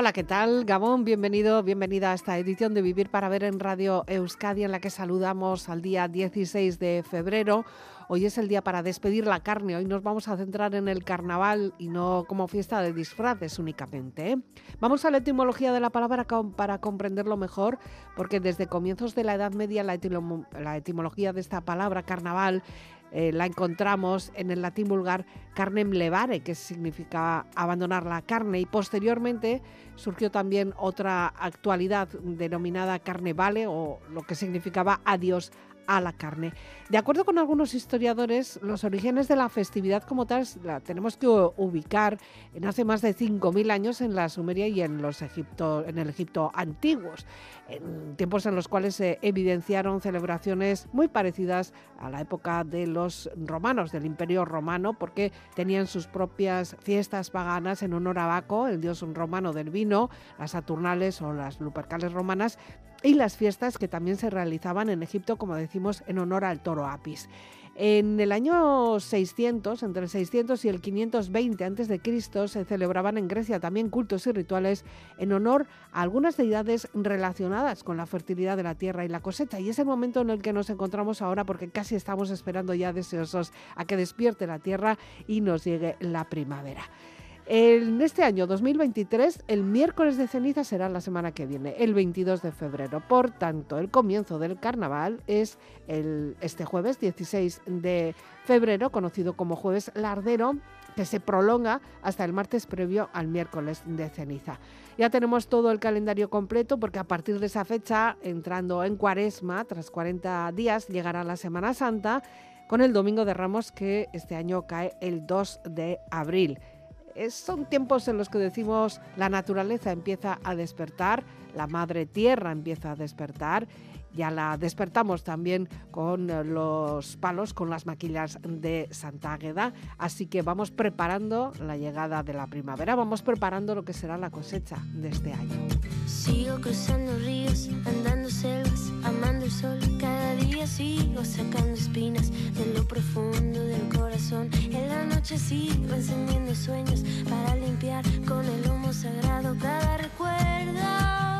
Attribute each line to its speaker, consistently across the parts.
Speaker 1: Hola, ¿qué tal? Gabón, bienvenido, bienvenida a esta edición de Vivir para Ver en Radio Euskadi, en la que saludamos al día 16 de febrero. Hoy es el día para despedir la carne. Hoy nos vamos a centrar en el carnaval y no como fiesta de disfraces únicamente. ¿eh? Vamos a la etimología de la palabra para comprenderlo mejor, porque desde comienzos de la Edad Media la, etimología de esta palabra carnaval eh, la encontramos en el latín vulgar carnem levare, que significa abandonar la carne, y posteriormente surgió también otra actualidad denominada carnevale, o lo que significaba adiós a la carne. De acuerdo con algunos historiadores, los orígenes de la festividad como tal la tenemos que ubicar en hace más de 5.000 años en la Sumeria y en, los Egipto, en el Egipto antiguos, en tiempos en los cuales se evidenciaron celebraciones muy parecidas a la época de los romanos, del Imperio Romano, porque tenían sus propias fiestas paganas en honor a Baco, el dios romano del vino, las Saturnales o las Lupercales romanas, y las fiestas que también se realizaban en Egipto, como decimos, en honor al toro Apis. En el año 600, entre el 600 y el 520 a.C., se celebraban en Grecia también cultos y rituales en honor a algunas deidades relacionadas con la fertilidad de la tierra y la cosecha. Y es el momento en el que nos encontramos ahora porque casi estamos esperando ya deseosos a que despierte la tierra y nos llegue la primavera. En este año 2023, el miércoles de ceniza será la semana que viene, el 22 de febrero. Por tanto, el comienzo del carnaval es el, este jueves 16 de febrero, conocido como jueves lardero, que se prolonga hasta el martes previo al miércoles de ceniza. Ya tenemos todo el calendario completo porque a partir de esa fecha, entrando en cuaresma, tras 40 días, llegará la Semana Santa con el Domingo de Ramos que este año cae el 2 de abril son tiempos en los que decimos la naturaleza empieza a despertar, la madre tierra empieza a despertar. Ya la despertamos también con los palos, con las maquillas de Santa Águeda. Así que vamos preparando la llegada de la primavera, vamos preparando lo que será la cosecha de este año.
Speaker 2: Sigo cruzando ríos, andando selvas, amando el sol. Cada día sigo sacando espinas de lo profundo del corazón. En la noche sigo encendiendo sueños para limpiar con el humo sagrado cada recuerdo.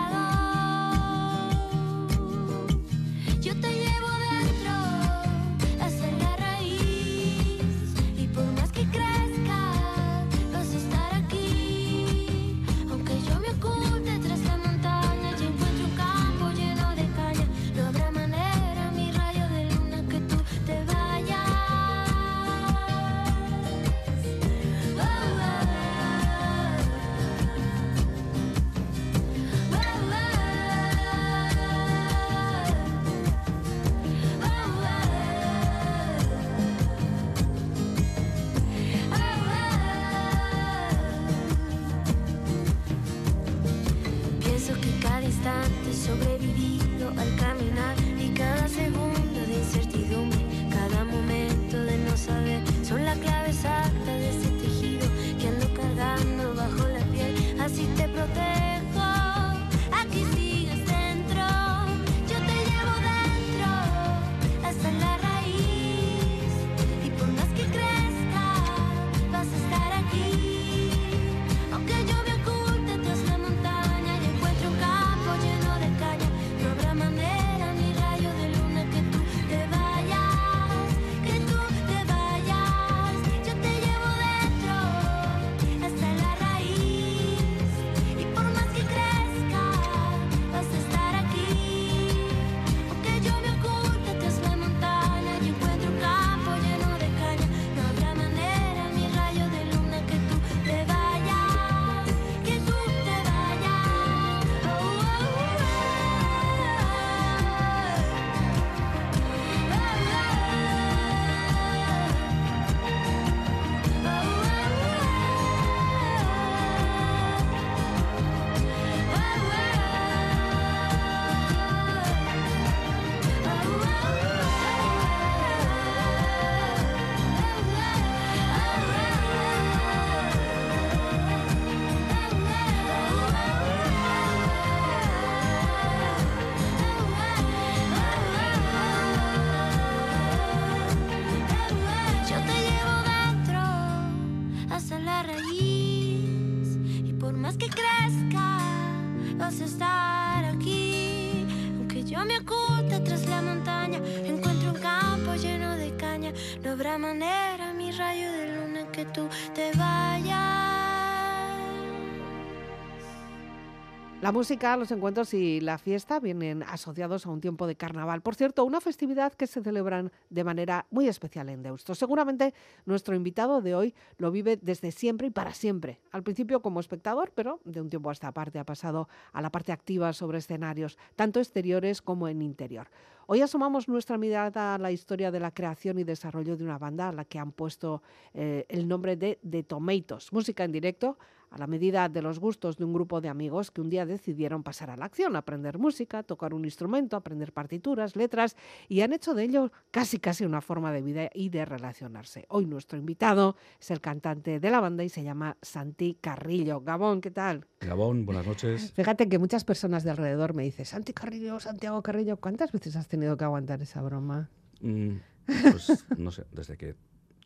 Speaker 2: La
Speaker 1: música, los encuentros y la fiesta vienen asociados a un tiempo de carnaval. Por cierto, una festividad que se celebran de manera muy especial en Deusto. Seguramente nuestro invitado de hoy lo vive desde siempre y para siempre. Al principio como espectador, pero de un tiempo a esta parte ha pasado a la parte activa sobre escenarios, tanto exteriores como en interior. Hoy asomamos nuestra mirada a la historia de la creación y desarrollo de una banda a la que han puesto eh, el nombre de The Tomatoes, música en directo a la medida de los gustos de un grupo de amigos que un día decidieron pasar a la acción, aprender música, tocar un instrumento, aprender partituras, letras y han hecho de ello casi casi una forma de vida y de relacionarse. Hoy nuestro invitado es el cantante de la banda y se llama Santi Carrillo. Gabón, ¿qué tal?
Speaker 3: Gabón, buenas noches.
Speaker 1: Fíjate que muchas personas de alrededor me dicen, Santi Carrillo, Santiago Carrillo, ¿cuántas veces has tenido que aguantar esa broma?
Speaker 3: Mm, pues no sé, desde que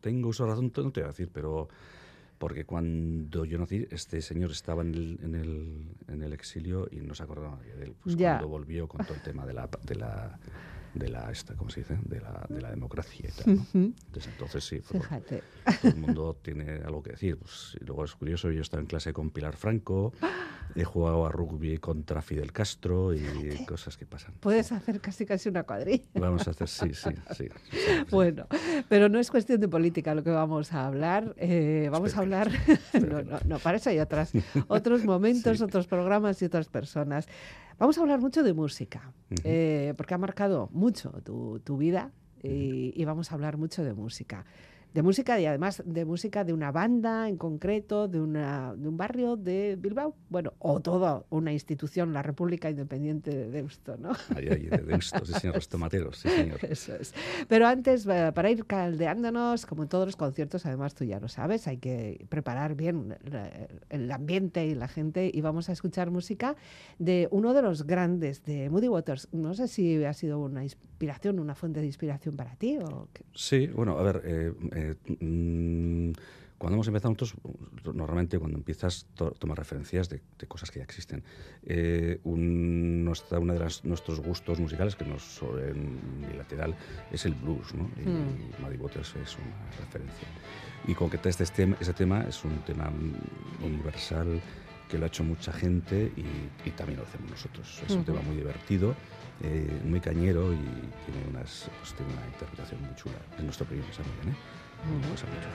Speaker 3: tengo uso de razón, no te voy a decir, pero porque cuando yo nací, este señor estaba en el, en el, en el exilio y no se acordaba de él. Pues
Speaker 1: Ya.
Speaker 3: cuando volvió con todo el tema de la, de la, de la esta, ¿cómo se dice? De la, de la democracia y tal. ¿no? Desde entonces sí, fue
Speaker 1: Fíjate.
Speaker 3: todo el mundo tiene algo que decir. Pues, y luego es curioso, yo estaba en clase con Pilar Franco, he jugado a rugby contra Fidel Castro y cosas que pasan.
Speaker 1: Puedes hacer casi casi una cuadrilla.
Speaker 3: Vamos a hacer, sí, sí, sí. sí.
Speaker 1: Bueno, pero no es cuestión de política lo que vamos a hablar. eh, vamos a
Speaker 3: Espero que
Speaker 1: hablar.
Speaker 3: no,
Speaker 1: no, no, para eso hay otras, otros momentos, otros programas y otras personas. Vamos a hablar mucho de música, eh, porque ha marcado mucho tu, tu vida y, y vamos a hablar mucho de música. De música y además de música de una banda en concreto, de, una, de un barrio de Bilbao, bueno, o toda una institución, la República Independiente de Deusto, ¿no?
Speaker 3: Ahí, ahí, de Deusto, sí, señor, los tomateros, sí, señor.
Speaker 1: Eso es. Pero antes, para ir caldeándonos, como en todos los conciertos, además tú ya lo sabes, hay que preparar bien el ambiente y la gente y vamos a escuchar música de uno de los grandes, de Moody Waters. No sé si ha sido una inspiración, una fuente de inspiración para ti o qué.
Speaker 3: Sí, bueno, a ver, eh, eh, mm, cuando hemos empezado nosotros, normalmente cuando empiezas to- tomas referencias de, de cosas que ya existen. Eh, un, nuestra, una de las, nuestros gustos musicales, que nos en bilateral, es el blues, ¿no? Y
Speaker 1: Mm.
Speaker 3: Muddy Waters es una referencia. Y concretamente este tema, ese tema es un tema universal que lo ha hecho mucha gente y, y también lo hacemos nosotros. Es un tema muy divertido, eh, muy cañero y tiene, unas, pues, tiene una interpretación muy chula. Es nuestro primer bien, ¿eh? Pues a mucho.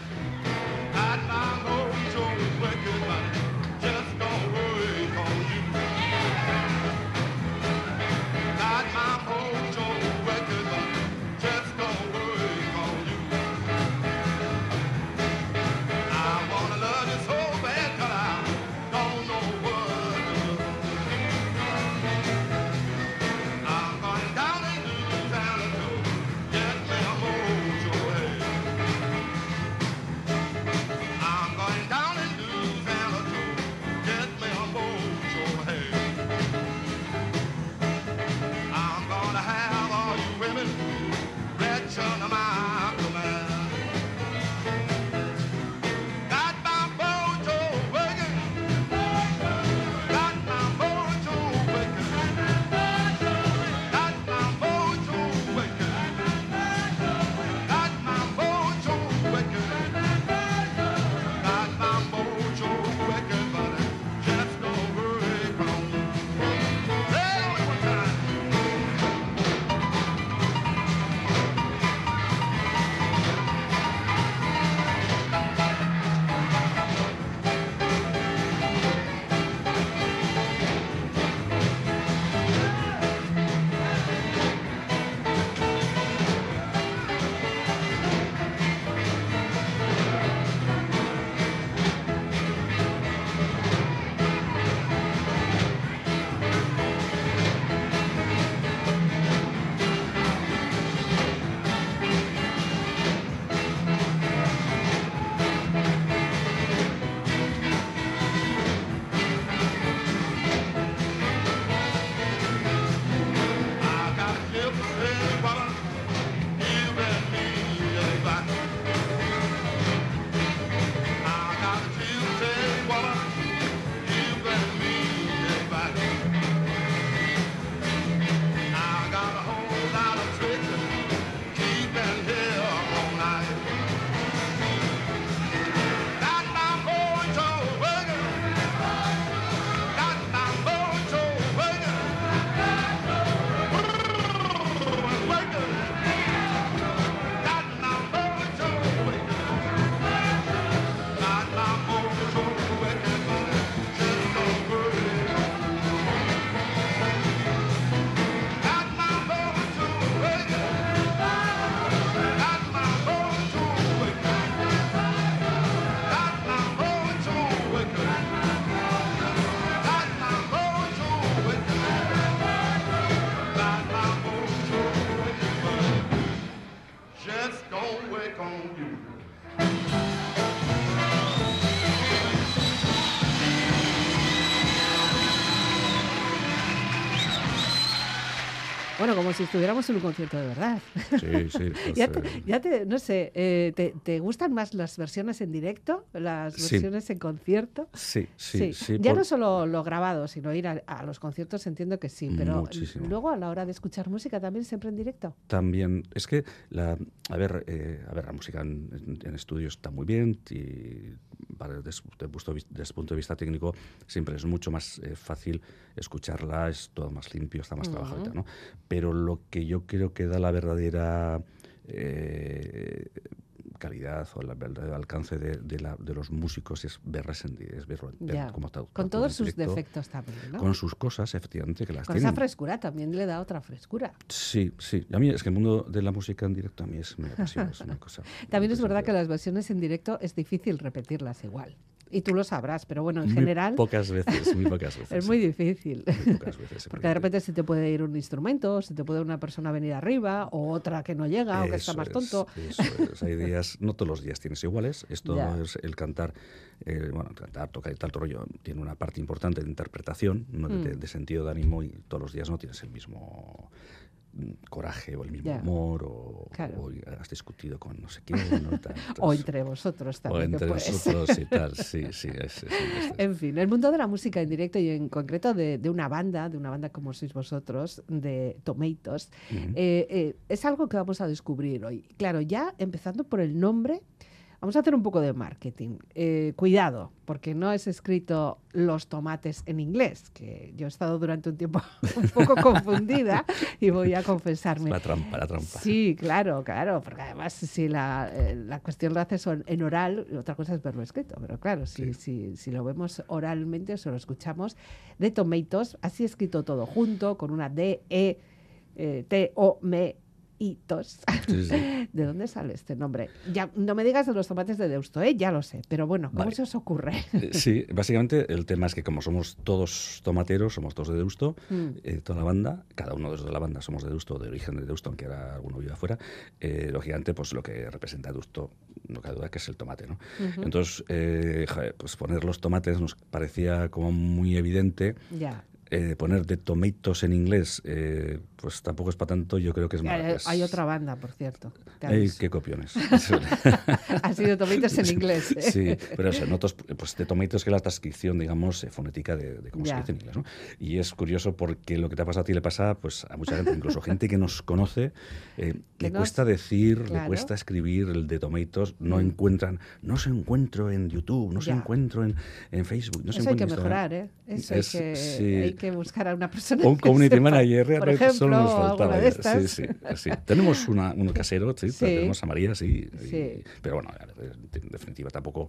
Speaker 1: Como si estuviéramos en un concierto de verdad.
Speaker 3: Sí, sí. pues,
Speaker 1: ya, te,
Speaker 3: eh,
Speaker 1: ya te- no sé, eh, te, te gustan más las versiones en directo, las
Speaker 3: Sí.
Speaker 1: versiones en concierto?
Speaker 3: sí, sí, sí.
Speaker 1: ya
Speaker 3: por-
Speaker 1: no solo lo grabado, sino ir a, a los conciertos, entiendo que sí, pero
Speaker 3: Muchísimo.
Speaker 1: luego a la hora de escuchar música también siempre en directo.
Speaker 3: También, es que, la, a, ver, eh, a ver, la música en, en- en estudio está muy bien y para, desde, el punto de vis- desde el punto de vista técnico siempre es mucho más eh, fácil escucharla, es todo más limpio, está más trabajado y tal, ¿no? Pero lo que yo creo que da la verdadera eh, calidad o el verdadero alcance de, de la- de los músicos es verlas en di- es verlo, cómo está-
Speaker 1: Con todos sus
Speaker 3: directo,
Speaker 1: defectos también, ¿no?
Speaker 3: Con sus cosas, efectivamente, que las
Speaker 1: Con
Speaker 3: tienen.
Speaker 1: esa frescura también le da otra frescura.
Speaker 3: Sí, sí. A mí es que el mundo de la música en directo a mí es, me apasiona, es una cosa.
Speaker 1: También es verdad que las versiones en directo es difícil repetirlas igual. Y tú lo sabrás, pero bueno, en
Speaker 3: Muy
Speaker 1: general
Speaker 3: Pocas veces, muy pocas veces.
Speaker 1: es muy difícil.
Speaker 3: Muy pocas veces
Speaker 1: Porque de repente se te puede ir un instrumento, se te puede una persona venir arriba, o otra que no llega, o que está más
Speaker 3: es,
Speaker 1: tonto.
Speaker 3: Eso es. Hay días, no todos los días tienes iguales. Esto
Speaker 1: Ya.
Speaker 3: es el cantar, eh, bueno, cantar, tocar y tal rollo. Tiene una parte importante de interpretación, no de,
Speaker 1: Mm.
Speaker 3: de- de sentido de ánimo, y todos los días no tienes el mismo coraje o el mismo
Speaker 1: Ya.
Speaker 3: humor o,
Speaker 1: Claro.
Speaker 3: o has discutido con no sé quién.
Speaker 1: O entre vosotros
Speaker 3: o
Speaker 1: también. que
Speaker 3: entre nosotros y tal, sí, sí. es- es- es-
Speaker 1: En fin, el mundo de la música en directo y en concreto de, de una banda, de una banda como sois vosotros, de Tomatoes, eh, eh, es algo que vamos a descubrir hoy. Claro, ya empezando por el nombre, vamos a hacer un poco de marketing. Eh, cuidado, porque no es escrito los tomates en inglés, que yo he estado durante un tiempo un poco confundida y voy a confesarme.
Speaker 3: La trampa, la trampa.
Speaker 1: Sí, claro, claro, porque además si la, eh, la cuestión lo haces en, oral, otra cosa es verlo escrito, pero claro, si, si, si lo vemos oralmente o se lo escuchamos, de Tomatoes, así escrito todo junto, con una D, E, eh, T, O, M, I, tos.
Speaker 3: Sí, sí.
Speaker 1: ¿De dónde sale este nombre? Ya, no me digas de los tomates de Deusto, ¿eh? ya lo sé, pero bueno, ¿cómo
Speaker 3: Vale.
Speaker 1: se os ocurre?
Speaker 3: Eh, Sí, básicamente el tema es que como somos todos tomateros, somos todos de Deusto,
Speaker 1: Mm.
Speaker 3: eh, toda la banda, cada uno de los de la banda somos de Deusto, de origen de Deusto, aunque ahora alguno vive afuera, eh, lógicamente pues lo que representa Deusto, no cabe duda que es el tomate, ¿no? Entonces, eh, pues poner los tomates nos parecía como muy evidente,
Speaker 1: ya.
Speaker 3: eh, poner de tomatoes en inglés, eh, pues tampoco es para tanto, yo creo que es más...
Speaker 1: Hay otra banda, por cierto.
Speaker 3: ¡Ey, qué copiones!
Speaker 1: ha sido Tomatoes en inglés. ¿eh?
Speaker 3: Sí, pero eso, notos, pues de tomatoes que es la transcripción, digamos, eh, fonética de, de cómo
Speaker 1: Ya.
Speaker 3: se dice en inglés, ¿no? Y es curioso porque lo que te ha pasado a ti le pasa pues a mucha gente, incluso gente que nos conoce, eh, le
Speaker 1: nos-
Speaker 3: cuesta decir, le cuesta escribir el de tomatoes, no
Speaker 1: Mm.
Speaker 3: encuentran, no se encuentro en YouTube, no se encuentro en, en Facebook, no se
Speaker 1: Eso hay que
Speaker 3: en
Speaker 1: mejorar. ¿eh? Eso
Speaker 3: Es-
Speaker 1: hay, que,
Speaker 3: sí.
Speaker 1: hay que buscar a una persona.
Speaker 3: Un community manager,
Speaker 1: por
Speaker 3: realmente
Speaker 1: ejemplo,
Speaker 3: solo nos
Speaker 1: o alguna
Speaker 3: faltaba.
Speaker 1: de
Speaker 3: ya.
Speaker 1: estas.
Speaker 3: Sí, sí, sí. Tenemos una, uno casero, sí, tenemos a María, sí, y- pero bueno, en definitiva tampoco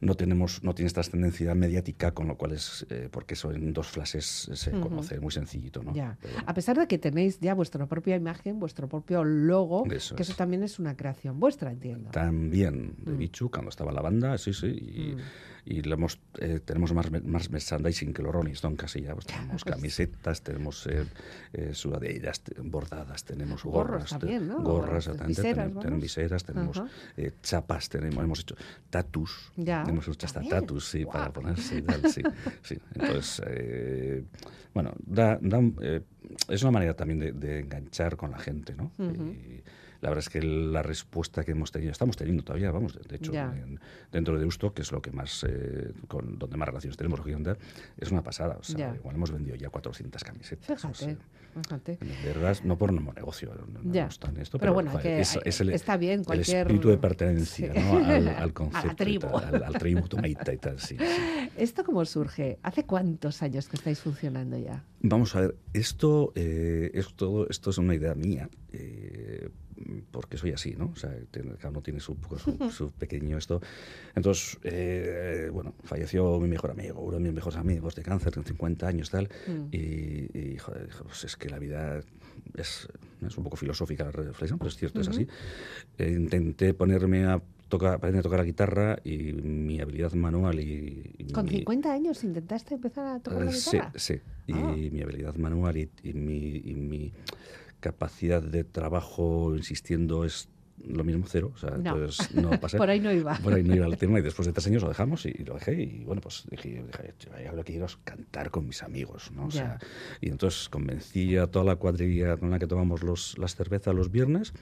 Speaker 3: no tenemos no tienes trascendencia mediática, con lo cual es, eh, porque eso en dos flashes se
Speaker 1: Ujú.
Speaker 3: conoce muy sencillito, ¿no?
Speaker 1: Ya.
Speaker 3: Bueno.
Speaker 1: A pesar de que tenéis ya vuestra propia imagen, vuestro propio logo,
Speaker 3: Eso
Speaker 1: que eso
Speaker 3: es.
Speaker 1: también es una creación vuestra, entiendo.
Speaker 3: También de
Speaker 1: Mm.
Speaker 3: Bichu, cuando estaba la banda, sí, sí. Y,
Speaker 1: Mm.
Speaker 3: y lo hemos, eh, tenemos más, más merchandising que los Rolling Stone casi ya. Pues tenemos camisetas, tenemos eh, eh, sudaderas bordadas, tenemos gorras. te-
Speaker 1: también, ¿no?
Speaker 3: Gorras, exactamente.
Speaker 1: Viseras,
Speaker 3: viseras, tenemos eh, chapas, tenemos, hemos hecho tatus.
Speaker 1: Ya,
Speaker 3: Hemos hecho hasta
Speaker 1: también.
Speaker 3: tatus, sí, para ponerse y tal, sí. sí. Entonces, eh, bueno, da, da eh, es una manera también de, de enganchar con la gente, ¿no?
Speaker 1: Ujú.
Speaker 3: Y la verdad es que la respuesta que hemos tenido, estamos teniendo todavía, vamos, de hecho, en- dentro de Usto, que es lo que más, eh, con donde más relaciones tenemos, es una pasada. O sea, igual hemos vendido ya 400 camisetas. o
Speaker 1: Fíjate,
Speaker 3: sea,
Speaker 1: fíjate.
Speaker 3: verdad, no por un negocio, no, no esto,
Speaker 1: Pero
Speaker 3: pero,
Speaker 1: bueno, que
Speaker 3: es, es el,
Speaker 1: está bien
Speaker 3: el espíritu de pertenencia
Speaker 1: Sí.
Speaker 3: ¿no? al,
Speaker 1: A la
Speaker 3: al concepto, y
Speaker 1: tribu.
Speaker 3: tal, al, al tribu tomaita y tal, sí, sí.
Speaker 1: ¿Esto cómo surge? ¿Hace cuántos años que estáis funcionando ya?
Speaker 3: Vamos a ver, esto, eh, es todo, esto es una idea mía, eh, porque soy así, ¿no? O sea, cada uno tiene su, poco su, su pequeño esto. Entonces, eh, bueno, falleció mi mejor amigo, uno de mis mejores amigos de cáncer, con 50 años, tal,
Speaker 1: Mm.
Speaker 3: y, y, joder, pues es que la vida es, es un poco filosófica la reflexión, pero es cierto, es así. Eh, intenté ponerme a tocar, aprender a tocar la guitarra y mi habilidad manual y... y
Speaker 1: ¿Con
Speaker 3: mi-
Speaker 1: 50 años intentaste empezar a tocar la
Speaker 3: eh, Sí,
Speaker 1: guitarra?
Speaker 3: sí. Y
Speaker 1: Ah.
Speaker 3: mi habilidad manual y, y mi, y mi capacidad de trabajo insistiendo es lo mismo cero, o sea,
Speaker 1: No.
Speaker 3: entonces no pasé.
Speaker 1: Por ahí no iba.
Speaker 3: Por ahí no iba el tema y después de tres años lo dejamos y, y lo dejé y bueno, pues dije, dije yo lo que quiero es cantar con mis amigos, ¿no? O sea, y entonces convencí a toda la cuadrilla con la que tomamos los, las cervezas los viernes,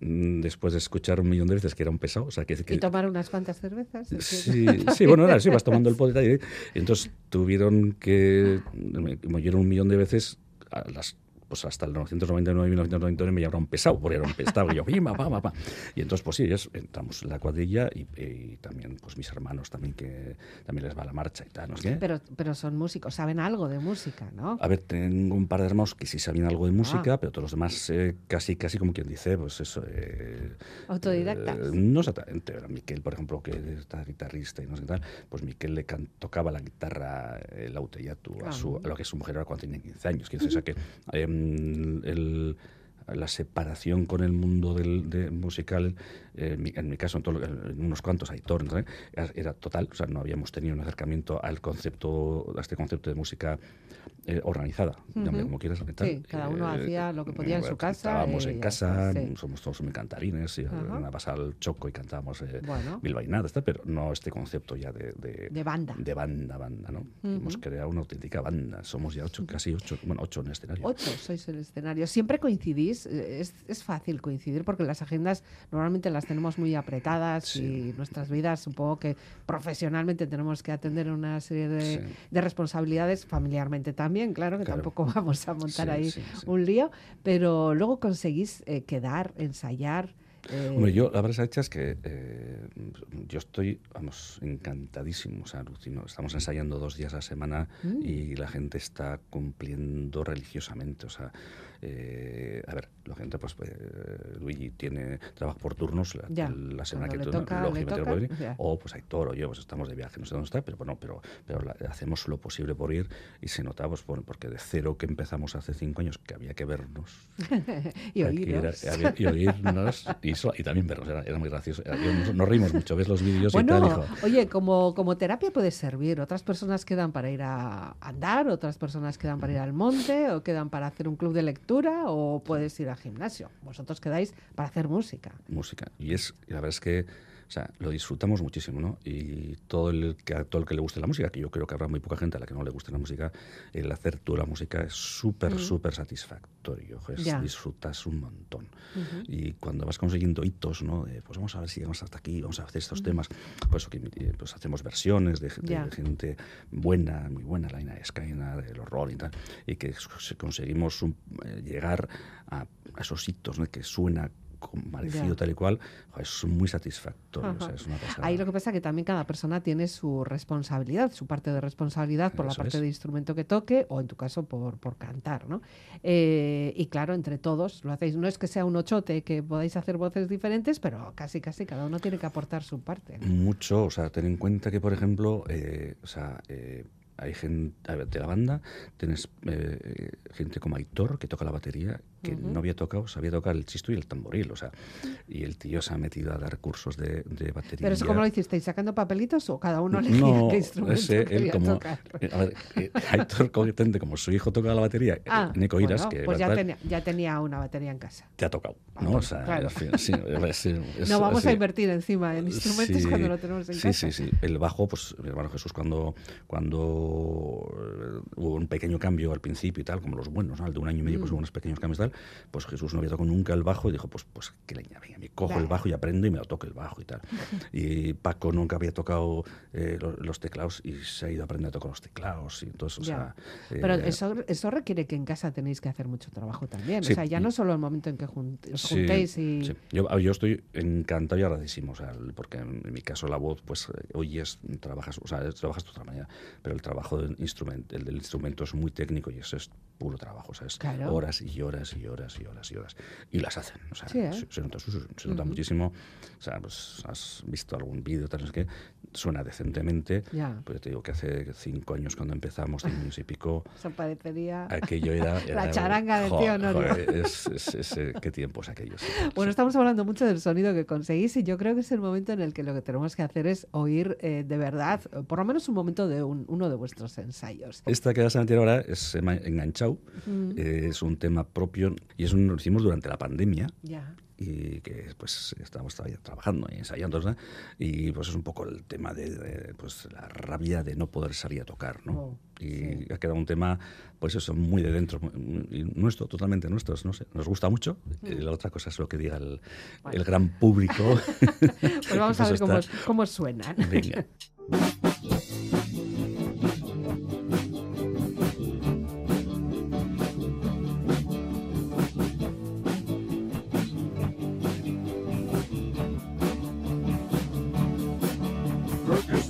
Speaker 3: mm, después de escuchar un millón de veces que era un pesado, o sea, que... que
Speaker 1: Y tomar unas cuantas cervezas.
Speaker 3: Sí, sí, bueno, era así, vas tomando el y tal, y entonces tuvieron que, me, me oyeron un millón de veces a las pues hasta el 999 y 1999 me llamaron pesado, porque era un pesado, y yo, "Pima, pa, pa, pa". Y entonces, pues sí, es- entramos en la cuadrilla y, y también, pues mis hermanos también, que también les va la marcha y tal, no sé qué.
Speaker 1: Pero, pero son músicos, saben algo de música, ¿no?
Speaker 3: A ver, tengo un par de hermanos que sí sabían algo de música,
Speaker 1: Ah.
Speaker 3: pero todos los demás eh, casi, casi como quien dice, pues eso. eh,
Speaker 1: Autodidactas.
Speaker 3: eh, no exactamente. Miquel, por ejemplo, que está guitarrista y no sé qué tal, pues Miquel le can- tocaba la guitarra, el auteyatu, a, su, a lo que su mujer era cuando tenía 15 años. Decir, o sea que em, el- la separación con el mundo del, de musical, eh, en, mi, en mi caso, en, todo en unos cuantos, Aitor, ¿no? era, era total, o sea, no habíamos tenido un acercamiento al concepto, a este concepto de música eh, organizada, como quieras.
Speaker 1: Sí, cada uno hacía lo que podía en su casa
Speaker 3: Estábamos en casa,
Speaker 1: sí.
Speaker 3: somos todos muy cantarines, y
Speaker 1: Ajá.
Speaker 3: una pasada al choco y cantábamos eh,
Speaker 1: Bueno.
Speaker 3: bilbainadas, tal, pero no este concepto ya de, de,
Speaker 1: De banda.
Speaker 3: de banda, banda, ¿no? Hemos creado una auténtica banda, somos ya ocho, casi ocho, bueno, ocho en escenario.
Speaker 1: Ocho sois el escenario. ¿Siempre coincidís? Eh, Es, es fácil coincidir porque las agendas normalmente las tenemos muy apretadas
Speaker 3: Sí.
Speaker 1: y nuestras vidas supongo que profesionalmente tenemos que atender una serie de,
Speaker 3: Sí.
Speaker 1: de responsabilidades, familiarmente también, claro, que
Speaker 3: Claro.
Speaker 1: tampoco vamos a montar
Speaker 3: Sí,
Speaker 1: ahí
Speaker 3: sí, sí.
Speaker 1: un lío, pero luego conseguís eh, quedar, ensayar. eh,
Speaker 3: Hombre, yo la verdad es que eh, yo estoy, vamos, encantadísimo, o sea, alucino. Estamos ensayando dos días a la semana
Speaker 1: Mm.
Speaker 3: y la gente está cumpliendo religiosamente, o sea, eh, a ver, la gente, pues, eh, Luigi tiene trabajo por turnos la,
Speaker 1: Ya,
Speaker 3: la semana que
Speaker 1: toca,
Speaker 3: lógicamente, no
Speaker 1: toca,
Speaker 3: puede o pues Aitor o yo, pues estamos de viaje, no sé dónde está, pero bueno, pero, pero la- hacemos lo posible por ir y se nota, pues, por- porque de cero que empezamos hace cinco años, que había que vernos,
Speaker 1: y
Speaker 3: Aquí era- y oírnos y, so- y también vernos, era, era muy gracioso. Nos, nos reímos mucho, ves los vídeos y
Speaker 1: Bueno,
Speaker 3: tal, hijo.
Speaker 1: oye, como, como terapia puede servir. Otras personas quedan para ir a andar, otras personas quedan para ir al monte, o quedan para hacer un club de lectura, o puedes ir al gimnasio. Vosotros quedáis para hacer música.
Speaker 3: música. Y es, la verdad es que, o sea, lo disfrutamos muchísimo, ¿no? Y todo el que a todo el que le guste la música, que yo creo que habrá muy poca gente a la que no le guste la música, el hacer tú la música es súper, súper satisfactorio. es- disfrutas un montón. Y cuando vas consiguiendo hitos, ¿no? De, pues vamos a ver si llegamos hasta aquí, vamos a hacer estos temas. Pues, eh, pues hacemos versiones de, de
Speaker 1: Ya.
Speaker 3: gente buena, muy buena, la Ina Skyna, de los Rolling y tal, y que conseguimos un- eh, llegar a, a esos hitos, ¿no? Que suena
Speaker 1: Ya.
Speaker 3: tal y cual, es muy satisfactorio. o sea,
Speaker 1: Ajá.
Speaker 3: es una pasada.
Speaker 1: Ahí lo que pasa es que también cada persona tiene su responsabilidad, su parte de responsabilidad por la parte
Speaker 3: es.
Speaker 1: de instrumento que toque o en tu caso por, por cantar, ¿no? Eh, y claro, entre todos lo hacéis. No es que sea un ochote que podáis hacer voces diferentes, pero casi casi cada uno tiene que aportar su parte. ¿no?
Speaker 3: Mucho, o sea, ten en cuenta que, por ejemplo, eh, o sea, eh, hay gente de la banda, tienes eh, gente como Aitor, que toca la batería, que no había tocado, sabía tocar el chisto y el tamboril, o sea, y el tío se ha metido a dar cursos de, de batería.
Speaker 1: Pero eso, ¿cómo lo hicisteis? ¿Sacando papelitos o cada uno elegía
Speaker 3: No,
Speaker 1: qué instrumento
Speaker 3: ese, él como.
Speaker 1: tocar?
Speaker 3: eh, A ver, eh, Aitor, como su hijo toca la batería, eh,
Speaker 1: Ah,
Speaker 3: Nico Iras,
Speaker 1: bueno,
Speaker 3: que
Speaker 1: pues ya tenía, ya tenía una batería en casa.
Speaker 3: te ha tocado,
Speaker 1: Ah,
Speaker 3: ¿no?
Speaker 1: bueno,
Speaker 3: o sea,
Speaker 1: claro.
Speaker 3: fin, sí, es- es-
Speaker 1: no vamos a
Speaker 3: sí.
Speaker 1: invertir encima en instrumentos
Speaker 3: Sí,
Speaker 1: cuando lo tenemos en
Speaker 3: sí,
Speaker 1: casa.
Speaker 3: Sí, sí, El bajo, pues mi hermano Jesús, cuando, cuando hubo un pequeño cambio al principio y tal, como los buenos, ¿no? Al de un año y medio, pues
Speaker 1: Mm.
Speaker 3: hubo unos pequeños cambios y tal, pues Jesús no había tocado nunca el bajo y dijo, pues, pues que leña, venga, me cojo el bajo y aprendo y me lo toco el bajo y tal. Y Paco nunca había tocado eh, lo- los, teclados y se ha ido a aprender a tocar los teclados y entonces, o sea...
Speaker 1: Pero
Speaker 3: eh,
Speaker 1: eso, eso requiere que en casa tenéis que hacer mucho trabajo también.
Speaker 3: Sí,
Speaker 1: o sea, ya no solo el momento en que jun- os
Speaker 3: Sí,
Speaker 1: juntéis y...
Speaker 3: sí. Yo, a- yo estoy encantado y agradecísimo, o sea, porque en, mi caso la voz, pues eh, oyes, trabajas, o sea, es- trabajas de otra manera, pero el trabajo del instrumento, el del instrumento es muy técnico y eso es puro trabajo, o sea, es
Speaker 1: Claro.
Speaker 3: horas y horas y horas y horas y horas. Y las hacen, o sea,
Speaker 1: Sí, ¿eh?
Speaker 3: se, se nota, se- se nota muchísimo, o sea, pues has visto algún vídeo, tal, no sé qué, suena decentemente,
Speaker 1: Ya.
Speaker 3: pues te digo que hace cinco años cuando empezamos, cinco años y pico,
Speaker 1: Eso parecería...
Speaker 3: aquello era...
Speaker 1: La
Speaker 3: era-
Speaker 1: charanga del
Speaker 3: jo-
Speaker 1: tío
Speaker 3: joder, es, es- es, eh, qué tiempos aquellos. sí,
Speaker 1: Bueno,
Speaker 3: sí.
Speaker 1: estamos hablando mucho del sonido que conseguís y yo creo que es el momento en el que lo que tenemos que hacer es oír eh, de verdad, por lo menos un momento de un- uno de vuestros ensayos.
Speaker 3: Esta que vas a meter ahora es Enganchado, eh, es un tema propio y es un, lo hicimos durante la pandemia
Speaker 1: Ya.
Speaker 3: y que pues todavía trabajando y ensayando ¿no? y pues es un poco el tema de, de, pues la rabia de no poder salir a tocar ¿no?
Speaker 1: Oh,
Speaker 3: y ha quedado un tema pues eso muy de dentro muy- nuestro totalmente nuestro no sé nos gusta mucho y la otra cosa es lo que diga el, el gran público
Speaker 1: Pues vamos a
Speaker 3: Eso
Speaker 1: ver cómo, cómo suenan.
Speaker 3: venga
Speaker 4: Porque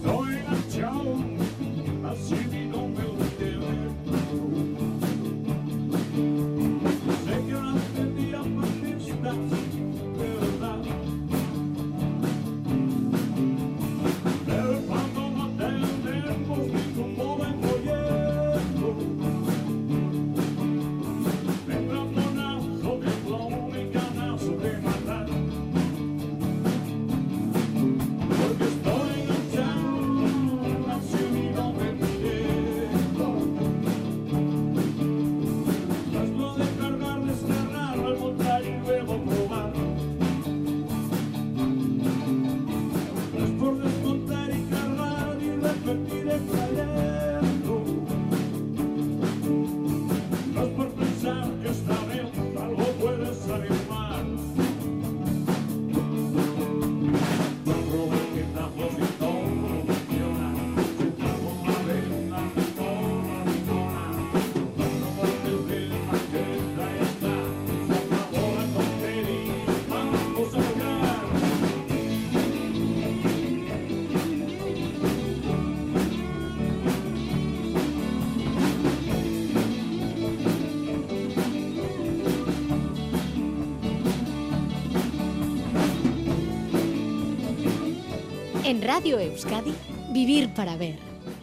Speaker 5: En Radio Euskadi, Vivir para Ver.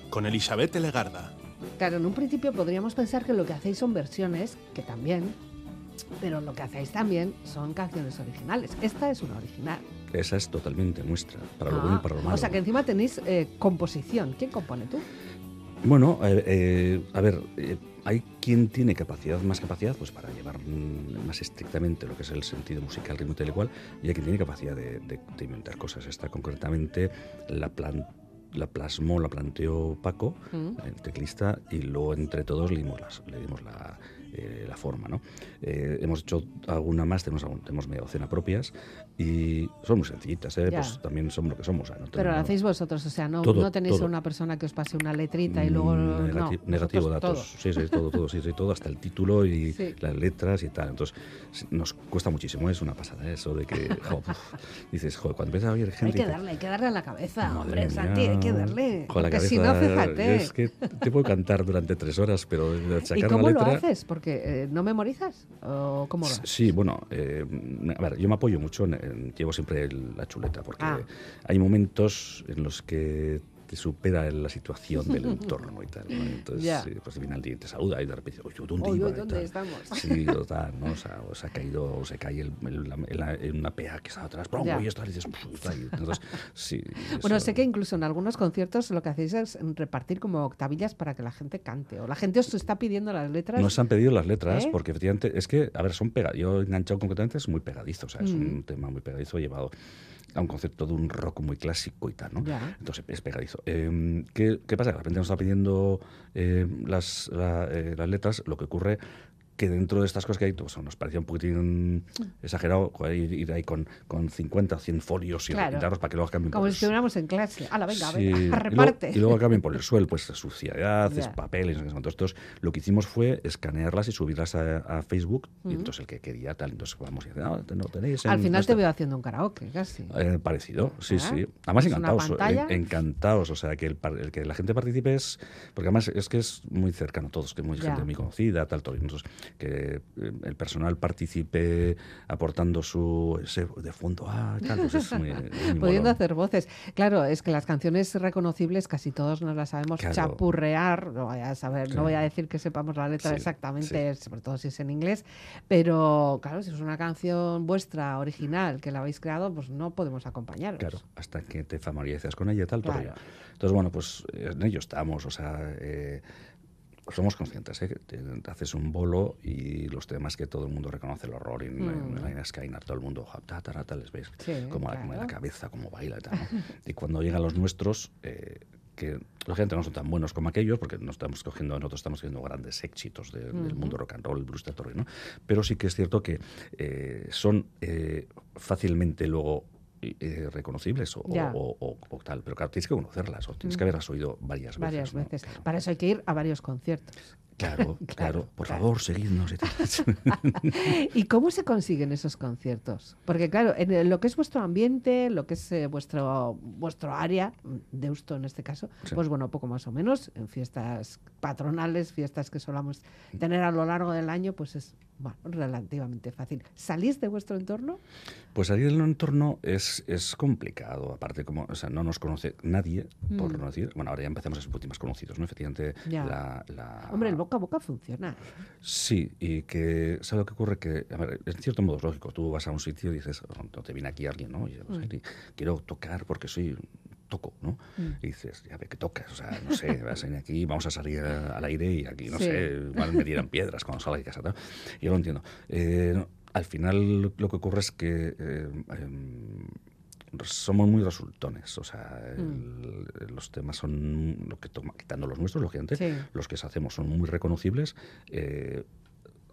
Speaker 6: Con Elizabeth Legarda.
Speaker 1: Claro, en un principio podríamos pensar que lo que hacéis son versiones, que también, pero lo que hacéis también son canciones originales. Esta es una original.
Speaker 3: esa es totalmente nuestra para lo bueno y para lo malo
Speaker 1: Ah, o sea que encima tenéis eh, composición. ¿Quién compone tú?
Speaker 3: Bueno, eh, eh, a ver, eh, hay quien tiene capacidad, más capacidad, pues para llevar mm, más estrictamente lo que es el sentido musical, ritmo tal y cual, y hay quien tiene capacidad de, de- de inventar cosas. Esta concretamente la, plan- la plasmó, la planteó Paco,
Speaker 1: Mm.
Speaker 3: el teclista, y luego entre todos le dimos, las- le dimos la, eh, la forma. ¿no? Eh, hemos hecho alguna más, tenemos, tenemos media docena propias, y son muy sencillitas, ¿eh? Pues también somos lo que somos. o sea, no
Speaker 1: Pero lo hacéis vosotros, o sea, no,
Speaker 3: Todo,
Speaker 1: no tenéis
Speaker 3: todo.
Speaker 1: a una persona que os pase una letrita y luego...
Speaker 3: Mm,
Speaker 1: no,
Speaker 3: negati- negativo
Speaker 1: vosotros
Speaker 3: datos.
Speaker 1: todo.
Speaker 3: Sí, sí, todo, todo, sí, sí, todo, hasta el título y
Speaker 1: Sí.
Speaker 3: las letras y tal. Entonces, nos cuesta muchísimo, es una pasada eso de que, jo, uf, dices, joder, cuando empieza a oír gente...
Speaker 1: Hay
Speaker 3: y
Speaker 1: que darle, hay que darle a la cabeza, hombre,
Speaker 3: mía,
Speaker 1: Santi, hay que darle.
Speaker 3: jo, la
Speaker 1: porque si no,
Speaker 3: cabeza,
Speaker 1: fíjate.
Speaker 3: Es que te puedo cantar durante tres horas, pero
Speaker 1: ¿Y
Speaker 3: sacar
Speaker 1: cómo
Speaker 3: una
Speaker 1: lo
Speaker 3: letra...
Speaker 1: haces? Porque eh, no memorizas o cómo.
Speaker 3: Sí, bueno, eh, a ver, yo me apoyo mucho, en, en- llevo siempre el- la chuleta, porque
Speaker 1: Ah.
Speaker 3: hay momentos en los que te supera la situación del entorno y tal. ¿no? Entonces,
Speaker 1: Ya.
Speaker 3: sí, pues viene alguien y te saluda y de repente oye, ¿dónde
Speaker 1: Oye,
Speaker 3: iba? y
Speaker 1: ¿dónde estamos?
Speaker 3: Sí, o tal, ¿no? O sea, o se ha caído, o se cae el, una pea que está atrás.
Speaker 1: Ya.
Speaker 3: y esto, y dices.
Speaker 1: Bueno, sé que incluso en algunos conciertos lo que hacéis es repartir como octavillas para que la gente cante. O la gente os está pidiendo las letras.
Speaker 3: Nos han pedido las letras
Speaker 1: ¿Eh?
Speaker 3: porque efectivamente es que, a ver, son pega. Yo enganchado concretamente es muy pegadizo, o sea, es
Speaker 1: Mm.
Speaker 3: un tema muy pegadizo llevado a un concepto de un rock muy clásico y tal, ¿no?
Speaker 1: Ya.
Speaker 3: Entonces es pegadizo. Eh, ¿qué, qué pasa? De repente nos está pidiendo eh, las, la- eh, las letras, lo que ocurre que dentro de estas cosas que hay, pues, nos parecía un poquitín exagerado joder, ir, ahí con, con 50 o 100 folios y
Speaker 1: Claro.
Speaker 3: repintarlos para que luego cambien
Speaker 1: Como
Speaker 3: por
Speaker 1: si estuviéramos en clase. ¡Hala, venga,
Speaker 3: Sí,
Speaker 1: venga!
Speaker 3: y luego-
Speaker 1: ¡Reparte!
Speaker 3: Y luego, cambien por el suelo, pues suciedad,
Speaker 1: Ya.
Speaker 3: es papel, y no sé qué. entonces lo que hicimos fue escanearlas y subirlas a, a Facebook, y entonces el que quería tal, entonces vamos y dice, no, no tenéis en
Speaker 1: Al final te
Speaker 3: nuestra-".
Speaker 1: veo haciendo un karaoke, casi.
Speaker 3: Eh, parecido, sí,
Speaker 1: ¿Ah?
Speaker 3: sí. Además
Speaker 1: ¿Es una
Speaker 3: encantados, en- encantados, o sea, que el, el que la gente participe es, porque además es que es muy cercano a todos, que es muy gente muy conocida, tal, todo, entonces que eh, el personal participe aportando su, ese de fondo, ah, tal, pues es muy, es muy
Speaker 1: Pudiendo hacer voces. Claro, es que las canciones reconocibles casi todos nos las sabemos
Speaker 3: Claro.
Speaker 1: chapurrear. No voy a saber, no
Speaker 3: Claro.
Speaker 1: voy a decir que sepamos la letra
Speaker 3: Sí,
Speaker 1: exactamente, sobre todo si es en inglés. Pero claro, si es una canción vuestra, original, que la habéis creado, pues no podemos acompañaros.
Speaker 3: Claro, hasta que te familiarizas con ella tal,
Speaker 1: Claro.
Speaker 3: Entonces, bueno, pues en ello estamos, o sea, eh, somos conscientes, ¿eh? haces un bolo y los temas que todo el mundo reconoce el horror, y en Skynar todo el mundo, ta, ta, ta, les ves
Speaker 1: Sí,
Speaker 3: como, la, como en la cabeza, como baila y tal. ¿no? y cuando llegan los nuestros, eh, que lógicamente no son tan buenos como aquellos, porque no estamos cogiendo, nosotros estamos cogiendo grandes éxitos de- del mundo rock and roll, blues, teatro, ¿no? Pero sí que es cierto que eh, son eh, fácilmente luego eh, reconocibles o,
Speaker 1: Ya.
Speaker 3: o- o- o tal, pero claro, tienes que conocerlas o tienes que haberlas oído varias veces.
Speaker 1: Varias
Speaker 3: ¿no?
Speaker 1: veces. Para eso hay que ir a varios conciertos.
Speaker 3: Claro, claro, por favor, seguidnos y tal.
Speaker 1: ¿Y cómo se consiguen esos conciertos? Porque claro, en lo que es vuestro ambiente, lo que es eh, vuestro vuestro área, mm, Deusto en este caso,
Speaker 3: Sí.
Speaker 1: pues bueno, poco más o menos, en fiestas patronales, fiestas que solamos tener a lo largo del año, pues es bueno, relativamente fácil. ¿Salís de vuestro entorno?
Speaker 3: Pues salir del entorno es, es complicado, aparte como, o sea, no nos conoce nadie, por no decir, bueno, ahora ya empezamos a ser un poquito más conocidos, ¿no? Efectivamente,
Speaker 1: Mm.
Speaker 3: La, la-
Speaker 1: Hombre, el boca a boca funciona.
Speaker 3: Sí, y que, ¿sabes lo que ocurre? Que, a ver, en cierto modo es lógico, tú vas a un sitio y dices, "Oh, no te viene aquí alguien, ¿no? Y pues, "Ay, quiero tocar porque soy toco, ¿no? Y dices, ya ve que tocas, o sea, no sé, vas a aquí, vamos a salir al aire y aquí, no
Speaker 1: Sí.
Speaker 3: sé, igual me dieran piedras cuando salga de casa, ¿no? Yo lo entiendo. Eh, no, al final lo que ocurre es que eh, em, somos muy resultones, o sea, el- los temas son, lo que toma, quitando los nuestros, lógicamente,
Speaker 1: Sí.
Speaker 3: los que hacemos son muy reconocibles. eh,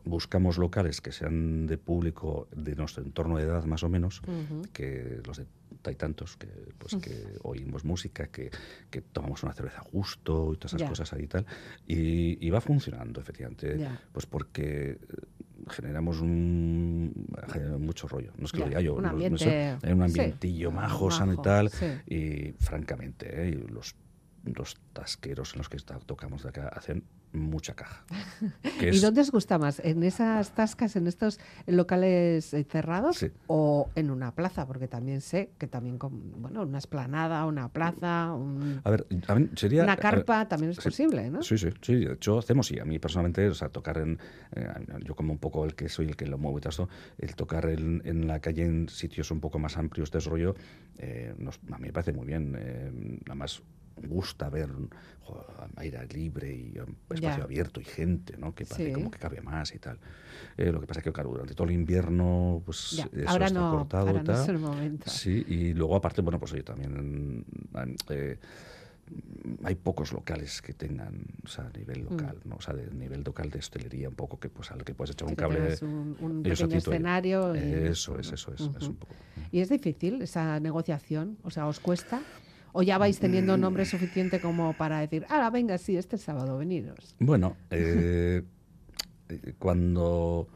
Speaker 3: buscamos locales que sean de público de nuestro entorno de edad más o menos, que los de hay tantos que pues que oímos música, que, que tomamos una cerveza justo y todas esas cosas ahí y tal. Y, y va funcionando, efectivamente, pues porque eh, generamos un generamos mucho rollo. No es que lo diga yo,
Speaker 1: un
Speaker 3: no- no
Speaker 1: ambiente-
Speaker 3: sé, hay un
Speaker 1: sí,
Speaker 3: ambientillo majo, sano y tal.
Speaker 1: sí.
Speaker 3: Y francamente, ¿eh? los, los tasqueros en los que está- tocamos de acá hacen mucha caja. Que
Speaker 1: ¿Y
Speaker 3: es-
Speaker 1: dónde os gusta más? ¿En esas tascas, en estos locales eh, cerrados
Speaker 3: Sí.
Speaker 1: o en una plaza? Porque también sé que también, con, bueno, una esplanada, una plaza, un-
Speaker 3: A ver, a mí sería...
Speaker 1: una
Speaker 3: ver,
Speaker 1: carpa también es
Speaker 3: sí,
Speaker 1: posible, ¿no?
Speaker 3: Sí, sí, sí. De hecho, hacemos, sí. A mí personalmente, o sea, tocar en. eh, yo, como un poco el que soy el que lo muevo y todo esto, el tocar en, en la calle en sitios un poco más amplios de ese rollo, eh, nos- a mí me parece muy bien. eh, nada más gusta ver jo, aire libre y espacio
Speaker 1: Ya.
Speaker 3: abierto y gente, ¿no? Que parece
Speaker 1: Sí.
Speaker 3: como que cabe más y tal. Eh, lo que pasa es que, claro, durante todo el invierno, pues
Speaker 1: Ya,
Speaker 3: eso
Speaker 1: ahora
Speaker 3: está
Speaker 1: no,
Speaker 3: cortado
Speaker 1: ahora
Speaker 3: y
Speaker 1: no es
Speaker 3: tal.
Speaker 1: el momento.
Speaker 3: Sí, y luego aparte, bueno, pues oye, también eh, hay pocos locales que tengan, o sea, a nivel local, ¿no? O sea, de nivel local de hostelería un poco que pues al que puedes echar
Speaker 1: Mm.
Speaker 3: Un cable.
Speaker 1: un, un pequeño escenario. y-
Speaker 3: Eso es, eso es, es un poco.
Speaker 1: ¿Y es difícil esa negociación? O sea, ¿os cuesta? ¿O ya vais teniendo nombre suficiente como para decir, ahora venga, sí, este sábado veniros?
Speaker 3: Bueno, eh, eh, cuando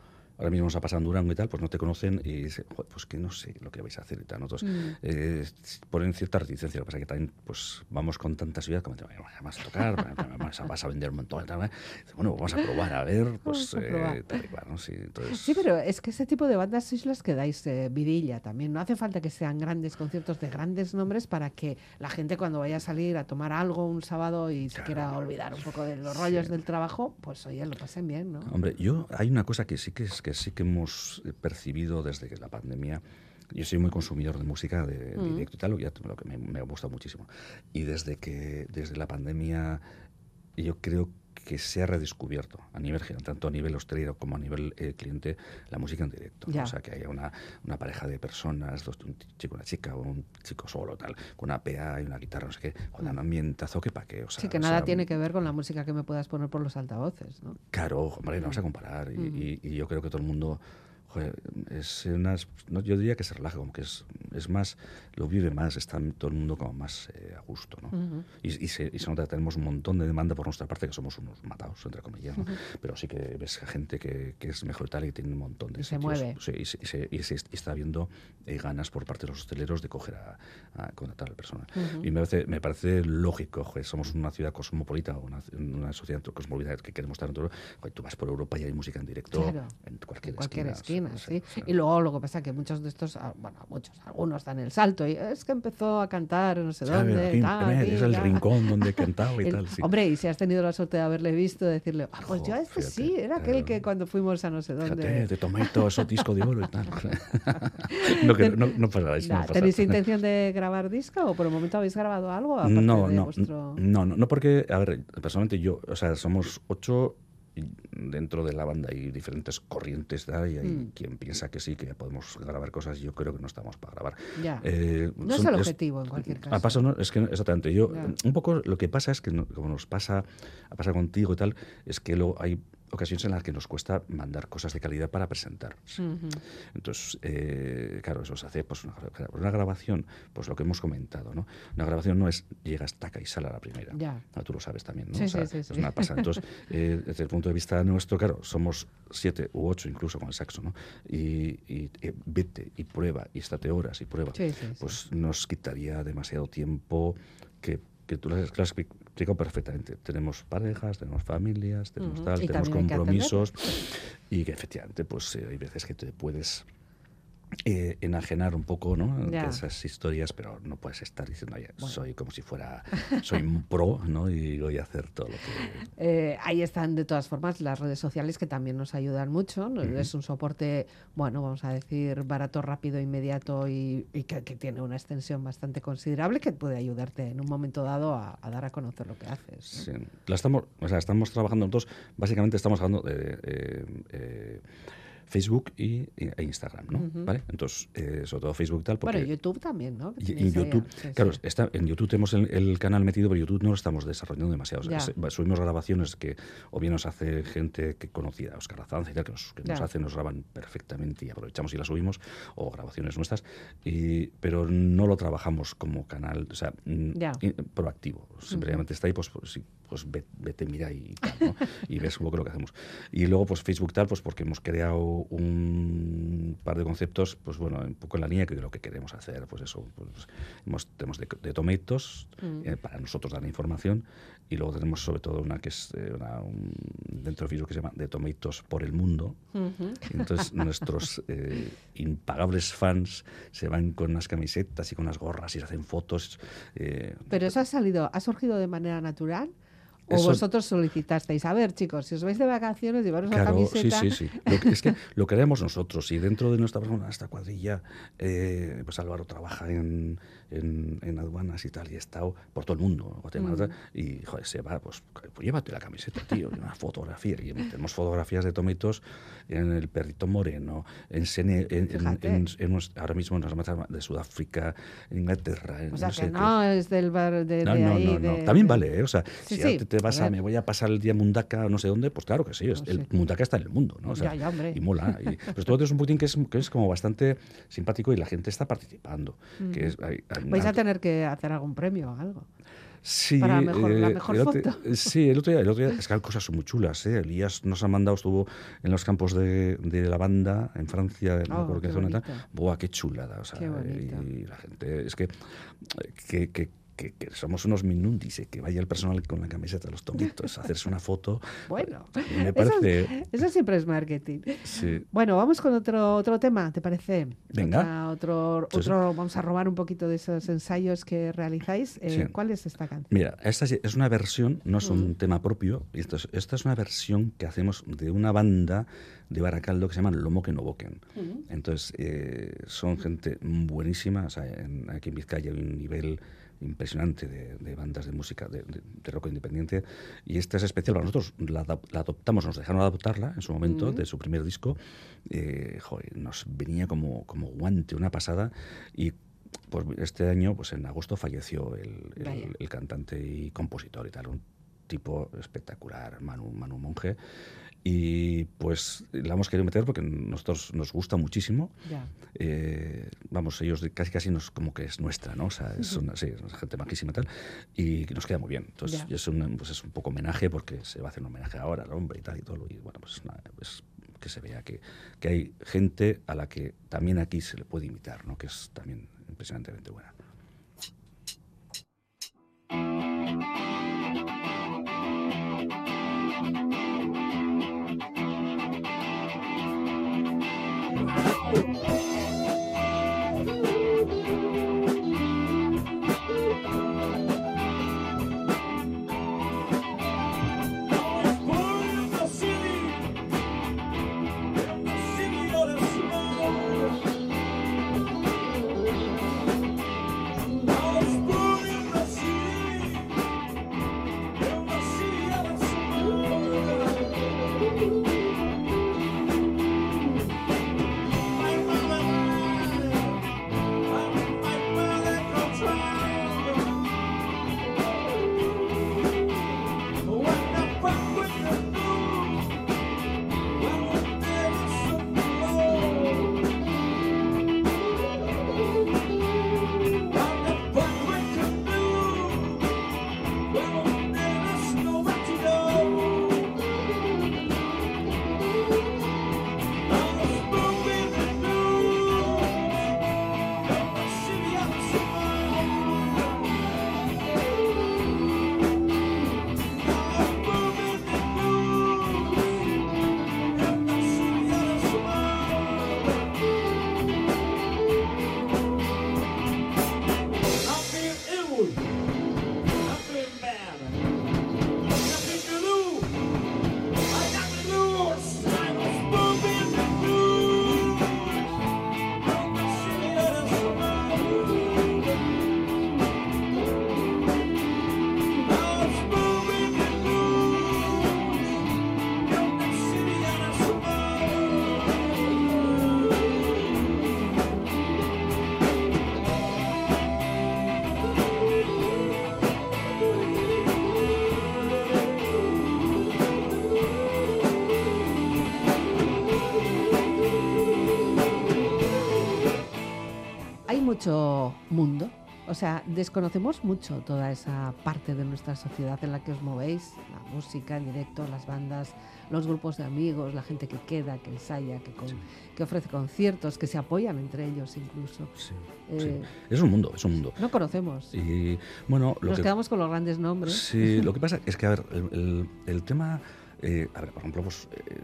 Speaker 3: ahora mismo nos ha pasado en Durango y tal, pues no te conocen y dicen, "Joder, pues que no sé lo que vais a hacer y tal. Nosotros
Speaker 1: Mm.
Speaker 3: eh, ponen cierta reticencia, lo que pasa es que también pues vamos con tanta seguridad como te vas a tocar, vas a, vas a vender un montón. y tal, ¿eh? Bueno, vamos a probar, a ver, pues
Speaker 1: a
Speaker 3: eh, tal y cual, ¿no? Sí, entonces,
Speaker 1: Sí, pero es que ese tipo de bandas sois las que dais eh, vidilla también. No hace falta que sean grandes conciertos de grandes nombres para que la gente cuando vaya a salir a tomar algo un sábado y se quiera olvidar un poco de los rollos del trabajo, pues oye, lo pasen bien, ¿no?
Speaker 3: Hombre, yo hay una cosa que sí que, es, que sí que hemos percibido desde que la pandemia. Yo soy muy consumidor de música de
Speaker 1: Mm.
Speaker 3: directo y tal, que, ya- lo que me, me gusta muchísimo. Y desde que desde la pandemia yo creo que se ha redescubierto a nivel tanto a nivel hostelero como a nivel eh, cliente, la música en directo.
Speaker 1: Ya.
Speaker 3: O sea, que haya una, una pareja de personas, dos, un chico, una chica, o un chico solo, tal, con una PA y una guitarra, no sé qué, con un ambientazo que pa' qué. O sea,
Speaker 1: Mm. Sí, que
Speaker 3: o
Speaker 1: nada
Speaker 3: sea,
Speaker 1: tiene que ver con la música que me puedas poner por los altavoces, ¿no?
Speaker 3: Claro, hombre, no vamos a comparar. Y,
Speaker 1: Mm.
Speaker 3: y- y yo creo que todo el mundo, joder, es unas, no, yo diría que se relaja, como que es, es más, lo vive más, está todo el mundo como más eh, a gusto, ¿no? y, y se, y se nota que tenemos un montón de demanda por nuestra parte, que somos unos matados, entre comillas, ¿no? Pero sí que ves gente que, que es mejor tal y tiene un montón de
Speaker 1: Y se mueve.
Speaker 3: Sí, y, se, y se- está viendo eh, ganas por parte de los hosteleros de coger a, a contratar al personal. Y me parece, me parece lógico, joder, somos una ciudad cosmopolita, una, una sociedad cosmopolita que queremos estar en todo. Joder, tú vas por Europa y hay música en directo
Speaker 1: Claro,
Speaker 3: en cualquier,
Speaker 1: en cualquier
Speaker 3: esquina,
Speaker 1: esquina, imaginas,
Speaker 3: sí,
Speaker 1: sí.
Speaker 3: sí.
Speaker 1: Y luego lo que pasa es que muchos de estos, ah, bueno, muchos, algunos dan el salto y es que empezó a cantar no sé dónde.
Speaker 3: Aquí,
Speaker 1: tal,
Speaker 3: eh, es el rincón donde he cantado y
Speaker 1: El-
Speaker 3: tal. sí.
Speaker 1: Hombre, y si has tenido la suerte de haberle visto, decirle, ah, pues yo a
Speaker 3: Jo,
Speaker 1: este
Speaker 3: fíjate,
Speaker 1: sí, era aquel
Speaker 3: claro.
Speaker 1: que cuando fuimos a no sé dónde.
Speaker 3: Fíjate, de Tomato, eso disco de oro y tal. no, que, no, no no.
Speaker 1: ¿Tenéis intención de grabar disco o por el momento habéis grabado algo?
Speaker 3: No,
Speaker 1: de
Speaker 3: no,
Speaker 1: vuestro-
Speaker 3: no, no, no, porque, a ver, personalmente yo, o sea, somos ocho dentro de la banda hay diferentes corrientes, ¿da? y hay
Speaker 1: Mm.
Speaker 3: quien piensa que sí, que podemos grabar cosas, yo creo que no estamos para grabar.
Speaker 1: Ya.
Speaker 3: Eh,
Speaker 1: no es
Speaker 3: son-
Speaker 1: el objetivo en cualquier caso.
Speaker 3: Ah, paso, no, es que exactamente. Yo,
Speaker 1: Ya.
Speaker 3: un poco lo que pasa es que, como nos pasa, ha pasado contigo y tal, es que luego hay ocasiones en las que nos cuesta mandar cosas de calidad para presentar.
Speaker 1: Ujú.
Speaker 3: Entonces, eh, claro, eso se hace, pues una, una grabación, pues lo que hemos comentado, ¿no? Una grabación no es llegas, taca y sale a la primera.
Speaker 1: Ya.
Speaker 3: Ah, tú lo sabes también, ¿no?
Speaker 1: Sí,
Speaker 3: O sea,
Speaker 1: sí, sí.
Speaker 3: Es una pasada. Entonces, eh, desde el punto de vista nuestro, claro, somos siete u ocho incluso con el saxo, ¿no? Y, y, eh, vete y prueba y estate horas y prueba.
Speaker 1: Sí, sí, sí.
Speaker 3: Pues nos quitaría demasiado tiempo que, que tú lo has explicado perfectamente. Tenemos parejas, tenemos familias, tenemos tal,
Speaker 1: Y
Speaker 3: tenemos compromisos. Y que efectivamente pues eh, hay veces que te puedes eh, enajenar un poco ¿no? esas historias, pero no puedes estar diciendo, "Oye,
Speaker 1: Bueno.
Speaker 3: soy como si fuera, soy un pro ¿no? y voy a hacer todo lo que...
Speaker 1: Eh, ahí están de todas formas las redes sociales que también nos ayudan mucho. ¿no? Es un soporte, bueno, vamos a decir, barato, rápido, inmediato y, y que, que tiene una extensión bastante considerable que puede ayudarte en un momento dado a, a dar a conocer lo que haces. ¿no?
Speaker 3: Sí. La estamos, o sea, estamos trabajando nosotros, básicamente estamos hablando de eh, eh, Facebook y, e Instagram, ¿no? ¿Vale? Entonces, eh, sobre todo Facebook tal, porque...
Speaker 1: Bueno, YouTube también, ¿no?
Speaker 3: Y YouTube,
Speaker 1: sí, sí.
Speaker 3: claro, está, en YouTube tenemos el, el canal metido, pero YouTube no lo estamos desarrollando demasiado. O sea, subimos grabaciones que o bien nos hace gente que conocida, Oscar Azanza y tal, que, nos, que nos hace, nos graban perfectamente y aprovechamos y las subimos, o grabaciones nuestras, y, pero no lo trabajamos como canal, o sea, mm, proactivo. Simplemente está ahí, pues, pues, sí, pues ve- vete, mira y tal, ¿no? y ves un poco lo que hacemos. Y luego, pues Facebook tal, pues porque hemos creado un par de conceptos, pues bueno, un poco en la línea que lo que queremos hacer, pues eso, pues hemos, tenemos de, de Tomatoes,
Speaker 1: Mm.
Speaker 3: eh, para nosotros dar información, y luego tenemos sobre todo una que es eh, una, un- dentro de Facebook que se llama de Tomatoes por el mundo,
Speaker 1: Ujú.
Speaker 3: y entonces nuestros eh, impagables fans se van con unas camisetas y con unas gorras y se hacen fotos. eh,
Speaker 1: Pero eso ha salido, ha surgido de manera natural. ¿O
Speaker 3: Eso-
Speaker 1: vosotros solicitasteis? A ver, chicos, si os vais de vacaciones, llevaros la
Speaker 3: Claro, sí,
Speaker 1: camiseta.
Speaker 3: sí, sí. Lo que, es que lo queremos nosotros y dentro de nuestra persona, esta cuadrilla, eh, pues Álvaro trabaja en, en, en aduanas y tal y ha estado por todo el mundo, Guatemala,
Speaker 1: Mm.
Speaker 3: y joder, se va, pues, pues llévate la camiseta, tío, y una fotografía. Y tenemos fotografías de tomitos en el perrito moreno, en, Sene- en, en- en- en ahora mismo nos vamos a- de Sudáfrica, en Inglaterra, en
Speaker 1: O sea,
Speaker 3: no sé
Speaker 1: que
Speaker 3: qué.
Speaker 1: no es del bar de,
Speaker 3: No,
Speaker 1: de
Speaker 3: no,
Speaker 1: ahí.
Speaker 3: no, no.
Speaker 1: de-
Speaker 3: También vale, ¿eh? O sea,
Speaker 1: Sí,
Speaker 3: si
Speaker 1: sí,
Speaker 3: te, te vas
Speaker 1: a
Speaker 3: a, me voy a pasar el día Mundaka no sé dónde, pues claro que sí, es- el. Mundaka está en el mundo, ¿no? O sea,
Speaker 1: Ya, ya, hombre.
Speaker 3: Y mola. Y, pero todo es un putín que es, que es como bastante simpático y la gente está participando. que es, hay- hay
Speaker 1: Vais a tener que hacer algún premio o algo.
Speaker 3: Sí,
Speaker 1: para mejor- la
Speaker 3: eh,
Speaker 1: mejor
Speaker 3: el otro-
Speaker 1: foto.
Speaker 3: Sí, el otro día, el otro día, es que hay cosas muy chulas, ¿eh? Elías nos ha mandado, estuvo en los campos de, de la banda en Francia, no
Speaker 1: Oh,
Speaker 3: qué zona. Buah, qué chulada, o sea,
Speaker 1: Qué
Speaker 3: y la gente, es que, que, que- que- que somos unos minundis, eh, que vaya el personal con la camiseta de los tomitos a hacerse una foto.
Speaker 1: Bueno,
Speaker 3: me parece...
Speaker 1: eso siempre es marketing.
Speaker 3: Sí.
Speaker 1: Bueno, vamos con otro otro tema, ¿te parece?
Speaker 3: Venga.
Speaker 1: Otra- otro, vamos a robar un poquito de esos ensayos que realizáis. Eh,
Speaker 3: Sí.
Speaker 1: ¿Cuál es esta canción?
Speaker 3: Mira, esta es- una versión, no es un tema propio, esto es- esta es una versión que hacemos de una banda de Baracaldo que se llama Lomo que no boquen. Entonces, eh, son gente buenísima, o sea, en- aquí en Vizcaya hay un nivel impresionante de, de bandas de música de, de- de rock independiente y esta es especial para nosotros. La, la adoptamos nos dejaron adoptarla en su momento de su primer disco. Eh, joder, nos venía como, como guante una pasada. Y pues este año pues en agosto falleció el, el- el cantante y compositor y tal un tipo espectacular Manu, Manu Monge y pues la hemos querido meter porque nosotros nos gusta muchísimo eh, vamos, ellos casi casi nos como que es nuestra, ¿no? O sea, es una, sí, es gente majísima y tal, y nos queda muy bien. Entonces, es un, pues es un poco homenaje porque se va a hacer un homenaje ahora al hombre y tal y todo, y bueno, pues nada, es que se vea que, que hay gente a la que también aquí se le puede imitar, ¿no? Que es también impresionantemente buena.
Speaker 1: Mucho mundo. O sea, desconocemos mucho toda esa parte de nuestra sociedad en la que os movéis, la música en directo, las bandas, los grupos de amigos, la gente que queda, que ensaya, que, con- que ofrece conciertos, que se apoyan entre ellos incluso.
Speaker 3: Sí,
Speaker 1: Eh,
Speaker 3: sí. Es un mundo, es un mundo.
Speaker 1: No conocemos.
Speaker 3: Y bueno, lo
Speaker 1: Nos
Speaker 3: que,
Speaker 1: quedamos con los grandes nombres.
Speaker 3: Sí, lo que pasa es que, a ver, el, el- el tema. eh, a ver, por ejemplo, pues, eh,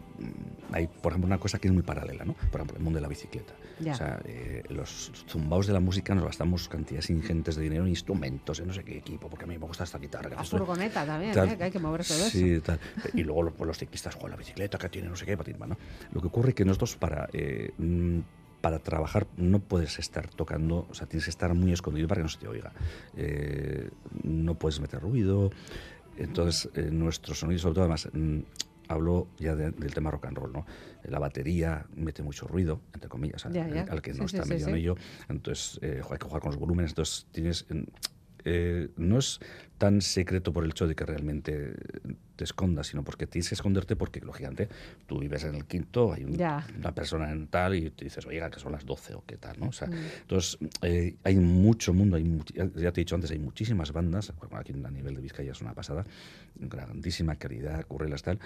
Speaker 3: hay, por ejemplo, una cosa que es muy paralela, ¿no? Por ejemplo, el mundo de la bicicleta.
Speaker 1: Ya.
Speaker 3: O sea, eh, los zumbaos de la música nos gastamos cantidades ingentes de dinero en instrumentos, en no sé qué equipo, porque a mí me gusta esta guitarra.
Speaker 1: La
Speaker 3: esto-
Speaker 1: furgoneta también,
Speaker 3: tal.
Speaker 1: ¿eh? que hay que mover todo
Speaker 3: Sí,
Speaker 1: eso.
Speaker 3: tal. Y luego los, pues, los ciclistas, con la bicicleta que tiene no sé qué, patín, ¿no? Lo que ocurre es que nosotros para... eh, mm, para trabajar no puedes estar tocando, o sea, tienes que estar muy escondido para que no se te oiga. No puedes meter ruido. Entonces, eh, nuestro sonido, sobre todo, además, mm, hablo ya de- del tema rock and roll, ¿no? La batería mete mucho ruido, entre comillas, al,
Speaker 1: Ya, ya.
Speaker 3: al que no
Speaker 1: sí,
Speaker 3: está
Speaker 1: sí,
Speaker 3: medio en
Speaker 1: sí.
Speaker 3: ello. Entonces, eh, hay que jugar con los volúmenes. Entonces, tienes. eh, no es tan secreto por el hecho de que realmente te escondas, sino porque tienes que esconderte porque, lógicamente, tú vives en el quinto, hay un- una persona en tal y te dices, oiga, que son las 12 o qué tal, ¿no? O sea,
Speaker 1: Mm.
Speaker 3: entonces, eh, hay mucho mundo, hay much- ya te he dicho antes, hay muchísimas bandas, bueno, aquí a nivel de Vizcaya es una pasada, grandísima calidad, currelas tal,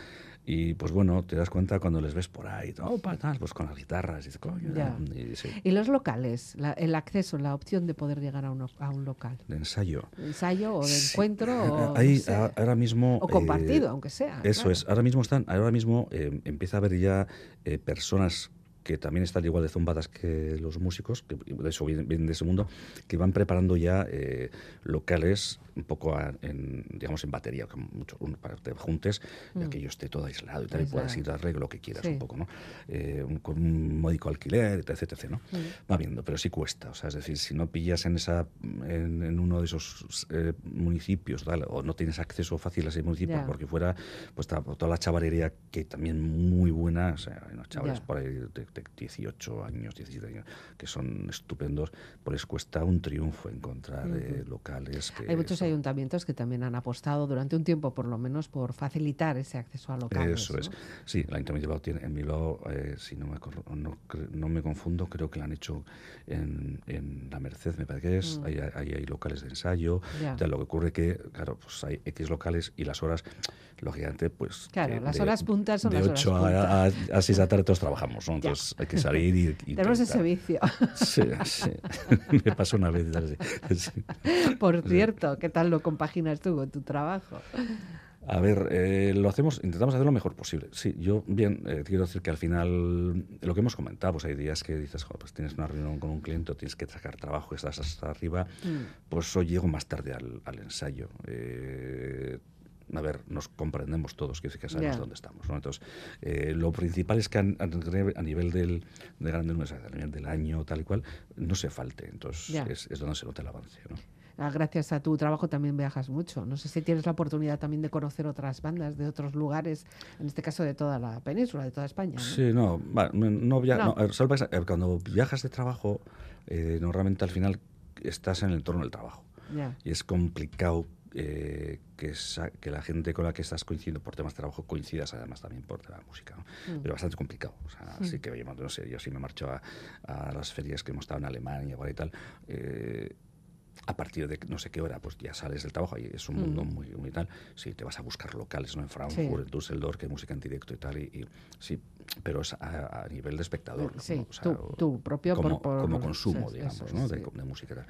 Speaker 3: y pues bueno, te das cuenta cuando les ves por ahí, opa, tal, pues con las guitarras, y dices, coño, y sí,
Speaker 1: Y los locales, la- el acceso, la opción de poder llegar a un, a un local.
Speaker 3: de ensayo.
Speaker 1: De ensayo o de
Speaker 3: Sí.
Speaker 1: Encuentro o,
Speaker 3: Ahí,
Speaker 1: no sé,
Speaker 3: a- ahora mismo...
Speaker 1: o
Speaker 3: eh,
Speaker 1: compartido, aunque sea.
Speaker 3: Eso
Speaker 1: claro.
Speaker 3: es. Ahora mismo están, ahora mismo eh, empieza a haber ya eh, personas que también están igual de zumbadas que los músicos, que de eso vienen, vienen de ese mundo, que van preparando ya eh, locales un poco a- en, digamos, en batería, mucho, un- para que te juntes,
Speaker 1: Mm.
Speaker 3: aquello esté todo aislado y tal, y puedas ir a darle lo que quieras
Speaker 1: Sí.
Speaker 3: un poco, ¿no? Eh, un- con un módico alquiler, etc, etc, ¿no?
Speaker 1: Mm.
Speaker 3: Va viendo, pero sí cuesta, o sea, es decir, si no pillas en esa en, en uno de esos eh, municipios, tal, o no tienes acceso fácil a ese municipio,
Speaker 1: Ya.
Speaker 3: porque fuera pues toda la chavalería que también muy buena, o sea, hay unos chavales
Speaker 1: Ya.
Speaker 3: por ahí de, de 18 años, 17 años, que son estupendos, pues les cuesta un triunfo encontrar eh, locales que...
Speaker 1: Hay muchos ayuntamientos que también han apostado durante un tiempo, por lo menos, por facilitar ese acceso a locales.
Speaker 3: Eso es.
Speaker 1: ¿no?
Speaker 3: Sí, el Ayuntamiento de Bilbao tiene, en Bilbao, eh, si no me, no, no me confundo, creo que lo han hecho en, en La Merced, me parece que es.
Speaker 1: Mm.
Speaker 3: Ahí, ahí hay locales de ensayo.
Speaker 1: Ya.
Speaker 3: Tal, lo que ocurre que, claro, pues hay X locales y las horas, lógicamente, pues...
Speaker 1: Claro,
Speaker 3: que
Speaker 1: las
Speaker 3: de-
Speaker 1: horas puntas son
Speaker 3: de
Speaker 1: las horas
Speaker 3: 8 a, a, a 6 de la tarde todos trabajamos, ¿no?
Speaker 1: Ya.
Speaker 3: Entonces hay que salir y... y
Speaker 1: Tenemos ese
Speaker 3: intentar.
Speaker 1: vicio.
Speaker 3: Sí, sí. me pasó una vez. Sí.
Speaker 1: Por cierto, ¿qué tal lo compaginas tú con tu trabajo?
Speaker 3: A ver, eh, lo hacemos, intentamos hacer lo mejor posible. Sí, yo, bien, eh, quiero decir que al final, lo que hemos comentado, pues hay días que dices, "Joder, pues tienes una reunión con un cliente o tienes que sacar trabajo, estás hasta arriba, pues hoy llego más tarde al, al ensayo. Eh, a ver, nos comprendemos todos, que que sabemos dónde estamos. ¿no? Entonces, eh, lo principal es que a, a- nivel del, de grandes números, a nivel del año, tal y cual, no se falte. Entonces, es, es donde se nota el avance. ¿no?
Speaker 1: Ah, Gracias a tu trabajo también viajas mucho. No sé si tienes la oportunidad también de conocer otras bandas de otros lugares, en este caso de toda la península, de toda España. ¿no?
Speaker 3: Sí, no, no, via- eh, cuando viajas de trabajo, eh, normalmente al final estás en el entorno del trabajo
Speaker 1: Ya.
Speaker 3: y es complicado eh, que, esa- que la gente con la que estás coincidiendo por temas de trabajo coincidas además también por tema de música, ¿no?
Speaker 1: Mm.
Speaker 3: pero bastante complicado. O sea, así que, oye, no sé, yo sí me marcho a, a las ferias que hemos estado en Alemania y tal. eh, a partir de no sé qué hora, pues ya sales del trabajo y es un mundo muy, muy tal. Sí, te vas a buscar locales, ¿no? En Frankfurt, en Düsseldorf, que hay música en directo y tal. Y, y sí, pero es a, a nivel de espectador.
Speaker 1: Sí,
Speaker 3: ¿no? O sea,
Speaker 1: tú propio
Speaker 3: como,
Speaker 1: por- por-
Speaker 3: como consumo,
Speaker 1: sí,
Speaker 3: digamos,
Speaker 1: eso
Speaker 3: ¿no? De,
Speaker 1: sí.
Speaker 3: de música.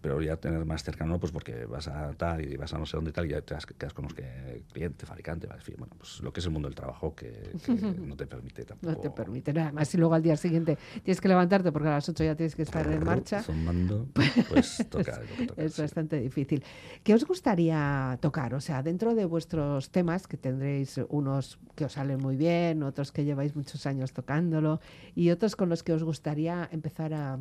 Speaker 3: Pero ya tener más cercano, pues porque vas a tal y vas a no sé dónde tal y ya te das- quedas con los que cliente, fabricante, en fin, bueno, pues lo que es el mundo del trabajo que, que no te permite tampoco.
Speaker 1: No te permite nada más. Y luego al día siguiente tienes que levantarte porque a las 8 ya tienes que estar en marcha.
Speaker 3: Zumbando, pues toca. que toca,
Speaker 1: Es bastante difícil. ¿Qué os gustaría tocar? O sea, dentro de vuestros temas, que tendréis unos que os salen muy bien, otros que lleváis muchos años tocándolo y otros con los que os gustaría empezar a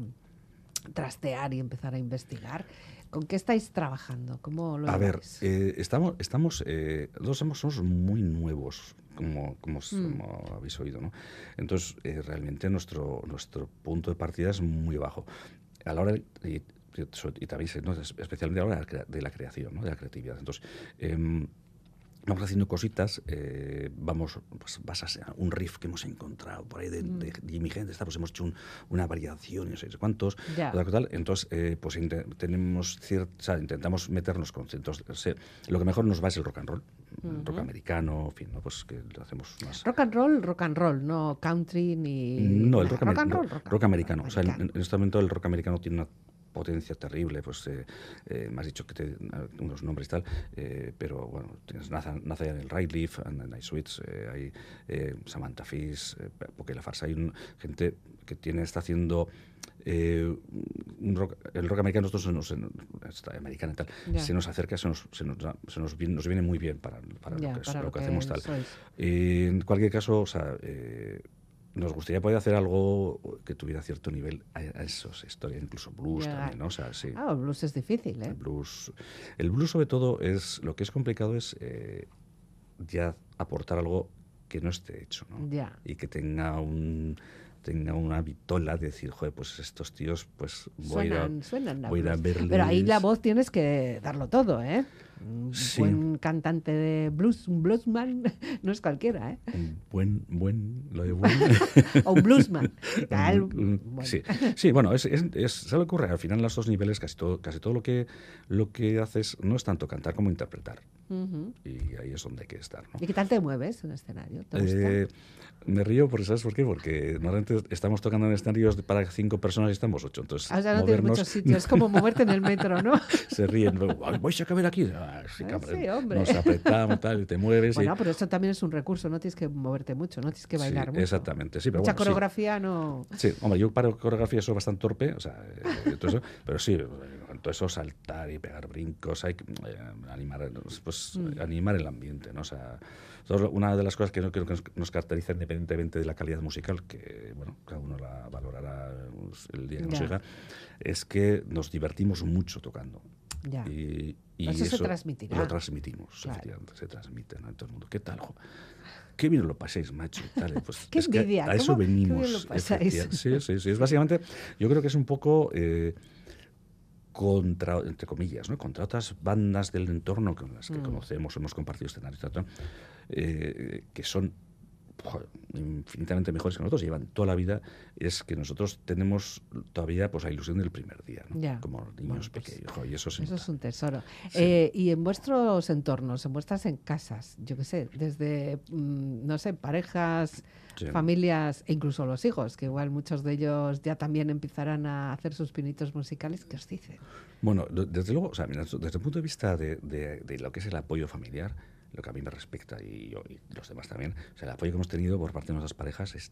Speaker 1: trastear y empezar a investigar. ¿Con qué estáis trabajando? ¿Cómo lo
Speaker 3: A ver, eh, estamos, estamos eh, nosotros somos, somos muy nuevos, como, como,
Speaker 1: Mm.
Speaker 3: como habéis oído, ¿no? Entonces, eh, realmente nuestro, nuestro punto de partida es muy bajo. A la hora, y, y también, ¿no? especialmente a la hora de la crea- de la creación, ¿no? de la creatividad. Entonces, em, vamos haciendo cositas, eh, vamos, pues vas a un riff que hemos encontrado por ahí de,
Speaker 1: Mm.
Speaker 3: de Jimmy Hendrix, pues hemos hecho un- una variación y no sé cuántos, tal, tal, entonces eh, pues tenemos o sea, intentamos meternos con ciertos, o sea, lo que mejor nos va es el rock and roll, el rock americano, en fin, ¿no? pues que lo hacemos más...
Speaker 1: Rock and roll, rock and roll, no country ni.
Speaker 3: No, el rock, amer-
Speaker 1: and roll,
Speaker 3: rock americano. O sea, en, en este momento el rock americano tiene una potencia terrible, pues eh, eh, me has dicho que te, unos nombres y tal, eh, pero bueno, tienes Nathan, Nathaniel Rateliff, and Night Sweets, eh, hay Samantha Fish, porque la farsa hay un- gente que tiene, está haciendo eh, un rock- el rock americano, nosotros se nos, americana y tal,
Speaker 1: Ya.
Speaker 3: se nos acerca, se nos, se nos, da- se nos viene, nos viene muy bien para, para
Speaker 1: Ya,
Speaker 3: lo que, es-
Speaker 1: para
Speaker 3: lo
Speaker 1: lo
Speaker 3: que
Speaker 1: que
Speaker 3: hacemos tal.
Speaker 1: sois.
Speaker 3: Y en cualquier caso, o sea, eh, nos gustaría poder hacer algo que tuviera cierto nivel a, esos historias, incluso blues también, ¿no? O sea, sí.
Speaker 1: Ah, el blues es difícil, ¿eh?
Speaker 3: El blues, el blues sobre todo es lo que es complicado es eh, ya aportar algo que no esté hecho, ¿no?
Speaker 1: Ya.
Speaker 3: Y que tenga un tenga una vitola de decir, joder, pues estos tíos, pues voy
Speaker 1: Suenan,
Speaker 3: a,
Speaker 1: suenan a
Speaker 3: voy a ir a
Speaker 1: blues. Pero ahí la voz tienes que darlo todo, ¿eh? Un
Speaker 3: Sí.
Speaker 1: buen cantante de blues, un bluesman, no es cualquiera, ¿eh?
Speaker 3: un buen, buen, lo de buen.
Speaker 1: O un bluesman. Tal,
Speaker 3: Un- un-
Speaker 1: bueno.
Speaker 3: sí, sí, bueno, es, es, es- ¿sabe lo que ocurre? Al final, en los dos niveles, casi todo, casi todo lo que, lo que haces no es tanto cantar como interpretar. Y ahí es donde hay que estar. ¿no?
Speaker 1: ¿Y qué tal te mueves en el escenario?
Speaker 3: Eh, me río porque, ¿sabes por qué? Porque normalmente estamos tocando en escenarios para cinco personas y estamos ocho. Entonces,
Speaker 1: Ah, o sea, no tienes
Speaker 3: movernos,
Speaker 1: muchos sitios, es como moverte en el metro, ¿no?
Speaker 3: se ríen. "Ay, ¿Vais a caber aquí? Ah, sí,
Speaker 1: Ah,
Speaker 3: cabrón.
Speaker 1: sí, hombre.
Speaker 3: Nos apretamos tal, y te mueves. y-
Speaker 1: Bueno, pero eso también es un recurso, no tienes que moverte mucho, no tienes que
Speaker 3: Sí,
Speaker 1: bailar mucho.
Speaker 3: Exactamente, sí, pero
Speaker 1: Mucha
Speaker 3: bueno, sí.
Speaker 1: coreografía no...
Speaker 3: Sí, hombre, yo para coreografía soy bastante torpe, o sea, eh, todo eso, pero sí, todo eso saltar y pegar brincos, hay que eh, animar, pues,
Speaker 1: Mm.
Speaker 3: animar el ambiente, ¿no? O sea, una de las cosas que no creo que nos, nos caracteriza independientemente de la calidad musical, que, bueno, cada uno la valorará pues, el día que nos llega, es que nos divertimos mucho tocando.
Speaker 1: Ya.
Speaker 3: Y, y
Speaker 1: Eso se transmitirá.
Speaker 3: Lo transmitimos,
Speaker 1: Claro.
Speaker 3: efectivamente, se transmite ¿no? en todo el mundo. ¿Qué tal? jo? Qué bien lo paséis, macho. tal, pues,
Speaker 1: Qué
Speaker 3: es que
Speaker 1: envidia,
Speaker 3: A eso
Speaker 1: ¿cómo- qué bien
Speaker 3: venimos.
Speaker 1: lo pasáis?
Speaker 3: efectiva- Sí, sí, sí. Es básicamente, yo creo que es un poco eh, contra, entre comillas, ¿no? contra otras bandas del entorno con las que
Speaker 1: Mm.
Speaker 3: conocemos, hemos compartido escenarios, eh, que son joder, infinitamente mejores que nosotros, llevan toda la vida, es que nosotros tenemos todavía pues la ilusión del primer día, ¿no?
Speaker 1: Ya.
Speaker 3: como niños
Speaker 1: Bueno, pues,
Speaker 3: pequeños, y eso,
Speaker 1: Eso es un tesoro.
Speaker 3: Sí.
Speaker 1: Eh, y en vuestros entornos, en vuestras en casas, yo qué sé, desde, mm, no sé, parejas,
Speaker 3: Sí.
Speaker 1: familias e incluso los hijos, que igual muchos de ellos ya también empezarán a hacer sus pinitos musicales, ¿qué os dicen?
Speaker 3: Bueno, de- desde luego, o sea, mira, desde el punto de vista de, de- de lo que es el apoyo familiar, lo que a mí me respecta y, yo, y los demás también, o sea, el apoyo que hemos tenido por parte de nuestras parejas es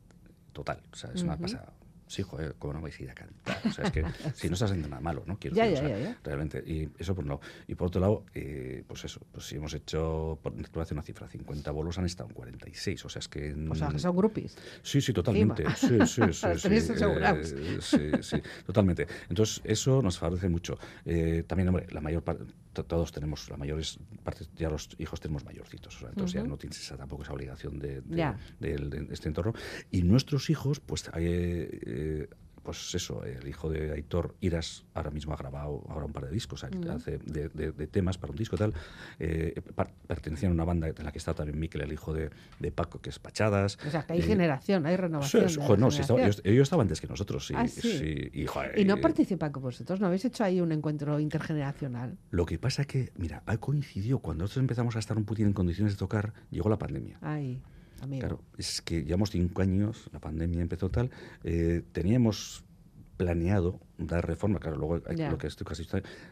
Speaker 3: total. O sea, es una pasada. Sí, joder, ¿cómo no vais a ir a cantar? O sea, es que si no estás haciendo nada malo, ¿no? Quiero
Speaker 1: Ya,
Speaker 3: decir, o
Speaker 1: ya,
Speaker 3: sea,
Speaker 1: ya,
Speaker 3: realmente. Y eso por un lado. Y por otro lado, eh, pues eso, pues si hemos hecho, por hacer una cifra, 50 bolos han estado en 46. O sea, es que...
Speaker 1: O sea, que son groupies.
Speaker 3: Sí, sí, totalmente. Sí, sí, sí. Sí,
Speaker 1: asegurados.
Speaker 3: eh, sí, sí, totalmente. Entonces, eso nos favorece mucho. Eh, también, hombre, la mayor parte, todos tenemos, la mayores parte, ya los hijos tenemos mayorcitos, o sea, entonces ya no tienes esa, tampoco esa obligación de este entorno. Y nuestros hijos, pues, eh, eh, pues eso, el hijo de Aitor Iras ahora mismo ha grabado ahora un par de discos,
Speaker 1: Ujú.
Speaker 3: hace de, de- de temas para un disco y tal. Eh, pertenecía a una banda en la que está también Miquel, el hijo de, de Paco, que es Pachadas.
Speaker 1: O sea, que hay
Speaker 3: Eh,
Speaker 1: generación, hay renovación.
Speaker 3: sí, joder, no, estaba- ellos, ellos estaban antes que nosotros, sí.
Speaker 1: Ah, sí.
Speaker 3: sí, y, joder,
Speaker 1: Y no
Speaker 3: eh,
Speaker 1: participan con vosotros, ¿no habéis hecho ahí un encuentro intergeneracional?
Speaker 3: Lo que pasa que, mira, ha coincidido cuando nosotros empezamos a estar un poquito en condiciones de tocar, llegó la pandemia.
Speaker 1: Ahí,
Speaker 3: Claro, es que llevamos cinco años, la pandemia empezó tal, eh, teníamos planeado dar reforma, claro, luego hay- lo que estoy casi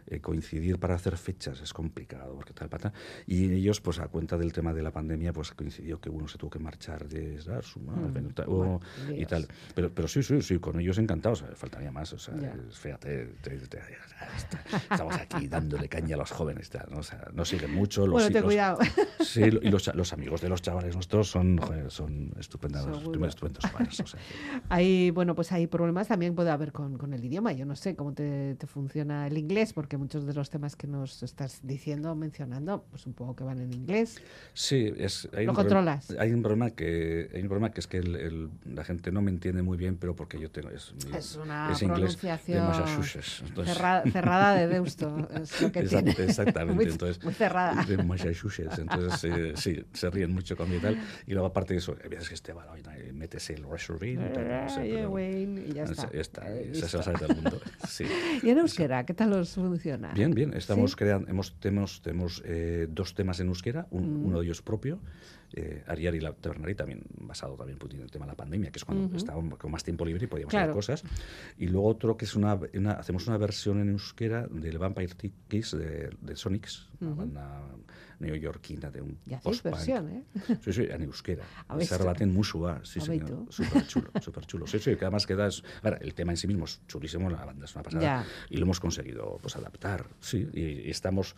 Speaker 3: eh, coincidir para hacer fechas es complicado, porque tal pata. Y ellos, pues a cuenta del tema de la pandemia, pues coincidió que uno se tuvo que marchar de Sarsum, ¿no?
Speaker 1: Mm,
Speaker 3: tal,
Speaker 1: bueno,
Speaker 3: o- y tal. Pero, pero sí, sí, sí, con ellos encantados, faltaría más, o sea, fíjate, te- te- estamos aquí dándole caña a los jóvenes, tal, ¿no? O sea, nos siguen mucho, los,
Speaker 1: Bueno, ten
Speaker 3: los-
Speaker 1: cuidado.
Speaker 3: Sí, y los, amigos de los chavales nuestros son, son estupendos, estupendos o sea,
Speaker 1: Hay, bueno, pues hay problemas también puede haber con, con el idioma. Yo no sé cómo te, te funciona el inglés, porque muchos de los temas que nos estás diciendo, mencionando, pues un poco que van en inglés.
Speaker 3: Sí, es, hay,
Speaker 1: ¿Lo
Speaker 3: un problema-
Speaker 1: controlas?
Speaker 3: hay un problema que hay un problema que es que el- el- la gente no me entiende muy bien, pero porque yo tengo es, mi-
Speaker 1: Es una
Speaker 3: es inglés de
Speaker 1: pronunciación
Speaker 3: Massachusetts. entonces-
Speaker 1: cerra- cerrada de Deusto, es lo que
Speaker 3: Exact-
Speaker 1: tiene.
Speaker 3: Exactamente,
Speaker 1: Muy-
Speaker 3: entonces
Speaker 1: muy cerrada.
Speaker 3: de Massachusetts, entonces eh, sí, se ríen mucho conmigo y tal. Y luego aparte de eso, hay veces que Esteban, oye, metes el reserving, tal, no sé,
Speaker 1: Ay,
Speaker 3: pero-
Speaker 1: Wayne, y ya está.
Speaker 3: Ya está,
Speaker 1: Eh.
Speaker 3: mundo. Sí.
Speaker 1: ¿Y en euskera qué tal os funciona?
Speaker 3: Bien, bien. Estamos
Speaker 1: ¿Sí?
Speaker 3: creando, hemos, tenemos, tenemos eh, dos temas en euskera, un-
Speaker 1: Mm.
Speaker 3: uno de ellos propio, eh, Ariar y la Tabernarí, también basado también en el tema de la pandemia, que es cuando
Speaker 1: Ujú.
Speaker 3: estábamos con más tiempo libre y podíamos
Speaker 1: Claro.
Speaker 3: hacer cosas. Y luego otro que es una, una- hacemos una versión en euskera del Vampire Kiss de, de Sonics, una banda neoyorquina de un
Speaker 1: Y hacéis
Speaker 3: post-punk.
Speaker 1: versión, ¿eh?
Speaker 3: Sí, sí, en euskera. Rebaten musua, sí,
Speaker 1: tú.
Speaker 3: súper chulo, súper chulo. Sí, sí, que además queda, es- a ver, el tema en sí mismo es chulísimo, la banda es una pasada,
Speaker 1: Ya.
Speaker 3: y lo hemos conseguido pues adaptar, sí, y, y estamos,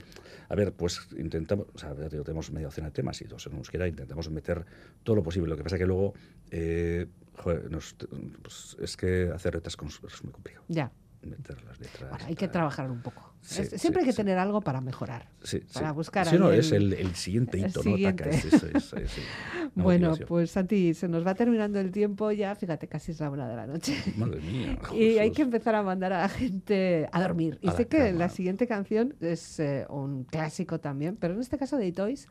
Speaker 3: a ver, pues intentamos, o sea, ya digo, tenemos media docena de temas y dos en euskera, intentamos meter todo lo posible, lo que pasa que luego, eh, joder, nos- pues, es que hacer letras con- es muy complicado,
Speaker 1: Ya.
Speaker 3: Meter las letras.
Speaker 1: Bueno, hay que trabajar un poco.
Speaker 3: Sí,
Speaker 1: Es-
Speaker 3: sí,
Speaker 1: siempre hay que
Speaker 3: sí.
Speaker 1: tener algo para mejorar.
Speaker 3: Sí,
Speaker 1: para
Speaker 3: sí.
Speaker 1: buscar
Speaker 3: Sí, no,
Speaker 1: el-
Speaker 3: es el, el siguiente
Speaker 1: el
Speaker 3: hito, ¿no?
Speaker 1: siguiente.
Speaker 3: Ataca, es- es- sí,
Speaker 1: Bueno, pues Santi, se nos va terminando el tiempo ya, fíjate, casi es la una de la noche.
Speaker 3: Madre mía.
Speaker 1: Y hay que empezar a mandar a la gente a dormir. Y
Speaker 3: A
Speaker 1: sé
Speaker 3: la
Speaker 1: que la siguiente canción es eh, un clásico también, pero en este caso de Toys,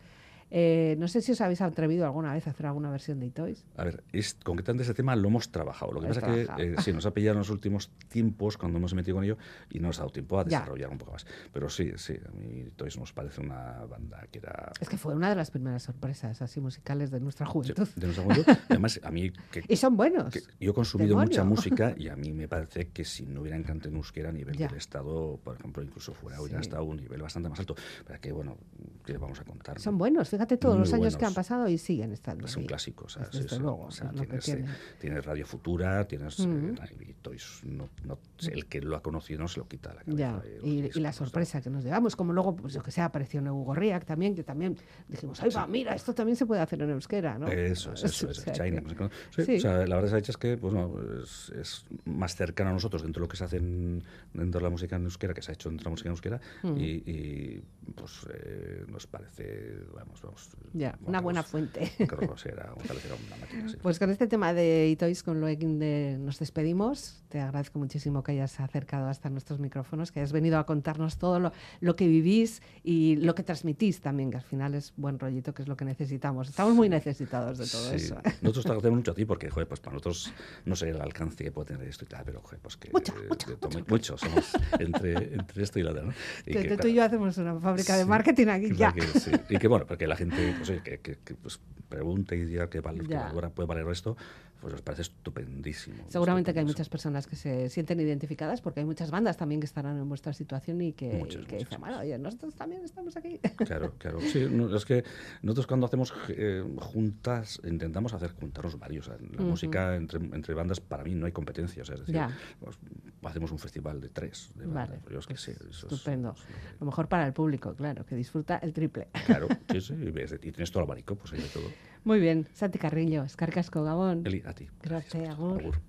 Speaker 1: eh, no sé si os habéis atrevido alguna vez a hacer alguna versión de Toys.
Speaker 3: A ver, es, concretamente este tema lo hemos trabajado. Lo que pasa es que eh, sí, nos ha pillado en los últimos tiempos cuando hemos metido con ello y no nos ha dado tiempo a
Speaker 1: Ya.
Speaker 3: desarrollar un poco más. Pero sí, sí, a mí Toys nos parece una banda que era...
Speaker 1: Es que fue una de las primeras sorpresas así musicales de nuestra
Speaker 3: sí,
Speaker 1: juventud.
Speaker 3: de nuestra juventud. Y Además, a mí que,
Speaker 1: Y son buenos.
Speaker 3: que yo he consumido mucha música y a mí me parece que si no hubieran cantado en euskera a nivel
Speaker 1: Ya.
Speaker 3: del Estado, por ejemplo, incluso fuera, hubiera
Speaker 1: Sí.
Speaker 3: estado a un nivel bastante más alto. Pero que, bueno, ¿qué vamos a contar?
Speaker 1: Son buenos, fíjate todos
Speaker 3: Muy
Speaker 1: los años que
Speaker 3: buenos.
Speaker 1: han pasado y siguen estando.
Speaker 3: Es un
Speaker 1: ahí.
Speaker 3: clásico, o sea, sí,
Speaker 1: desde
Speaker 3: sí,
Speaker 1: luego,
Speaker 3: o sea,
Speaker 1: lo que
Speaker 3: tienes, eh,
Speaker 1: tiene.
Speaker 3: tienes Radio Futura, tienes eh,
Speaker 1: Ujú.
Speaker 3: y Toys, no, no- el que lo ha conocido no se lo quita la cabeza.
Speaker 1: Ya,
Speaker 3: eh,
Speaker 1: y, y la sorpresa que nos llevamos, como luego, pues yo que sé, apareció Neugo Gorriak también, que también dijimos, ay, va, mira, esto también se puede hacer en euskera, ¿no?
Speaker 3: Eso es, eso
Speaker 1: O
Speaker 3: es,
Speaker 1: sea
Speaker 3: China,
Speaker 1: que-
Speaker 3: no. Sí. O sea, la verdad es que pues, no, es, es más cercano a nosotros dentro de lo que se hace en- dentro de la música en euskera, que se ha hecho dentro de la música en euskera,
Speaker 1: Mm.
Speaker 3: y, y, pues eh, nos parece, vamos, vamos.
Speaker 1: Ya,
Speaker 3: vamos,
Speaker 1: una buena fuente.
Speaker 3: Una máquina, sí.
Speaker 1: Pues con este tema de Itois, con lo que nos despedimos. Te agradezco muchísimo que hayas acercado hasta nuestros micrófonos, que hayas venido a contarnos todo lo, lo que vivís y lo que transmitís también, que al final es buen rollito, que es lo que necesitamos. Estamos muy necesitados de todo
Speaker 3: Sí.
Speaker 1: eso.
Speaker 3: Nosotros te agradecemos mucho a ti porque, joder, pues para nosotros no sé el alcance que puede tener esto y tal, pero, joder, pues que...
Speaker 1: Mucho,
Speaker 3: eh,
Speaker 1: mucho,
Speaker 3: de todo- mucho, somos entre, entre esto y la otra, ¿no? Y
Speaker 1: Que-
Speaker 3: que,
Speaker 1: tú
Speaker 3: claro,
Speaker 1: y yo hacemos una fábrica de
Speaker 3: Sí,
Speaker 1: marketing aquí ya.
Speaker 3: que sí. Y que bueno, porque la gente pues, que, que- pues, pregunte y diga que, val- que valora- puede valer esto, pues nos parece estupendísimo.
Speaker 1: Seguramente que hay muchas personas que se sienten identificadas porque hay muchas bandas también que estarán en vuestra situación y que,
Speaker 3: Muchas,
Speaker 1: y que
Speaker 3: muchas,
Speaker 1: dicen, bueno, oye, nosotros también estamos aquí.
Speaker 3: Claro, claro. Sí, no, es que nosotros cuando hacemos eh, juntas, intentamos hacer juntarnos varios. O sea, en la música entre, entre bandas, para mí no hay competencia. o sea, es decir, pues, hacemos un festival de tres. De
Speaker 1: Vale,
Speaker 3: bandas, pero es que sí, eso es-
Speaker 1: estupendo.
Speaker 3: es lo que-
Speaker 1: Lo mejor para el público, claro, que disfruta el triple.
Speaker 3: Claro, sí, sí, y tienes todo el abanico, pues hay de todo.
Speaker 1: Muy bien, Santi Carrillo, Escarcasco Gabón.
Speaker 3: Eli, a ti.
Speaker 1: Gracias, agur.
Speaker 3: agur.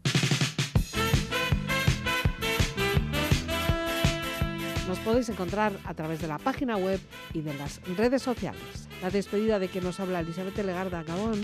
Speaker 1: Nos podéis encontrar a través de la página web y de las redes sociales. La despedida de que nos habla Elizabeth Legarda Gabón.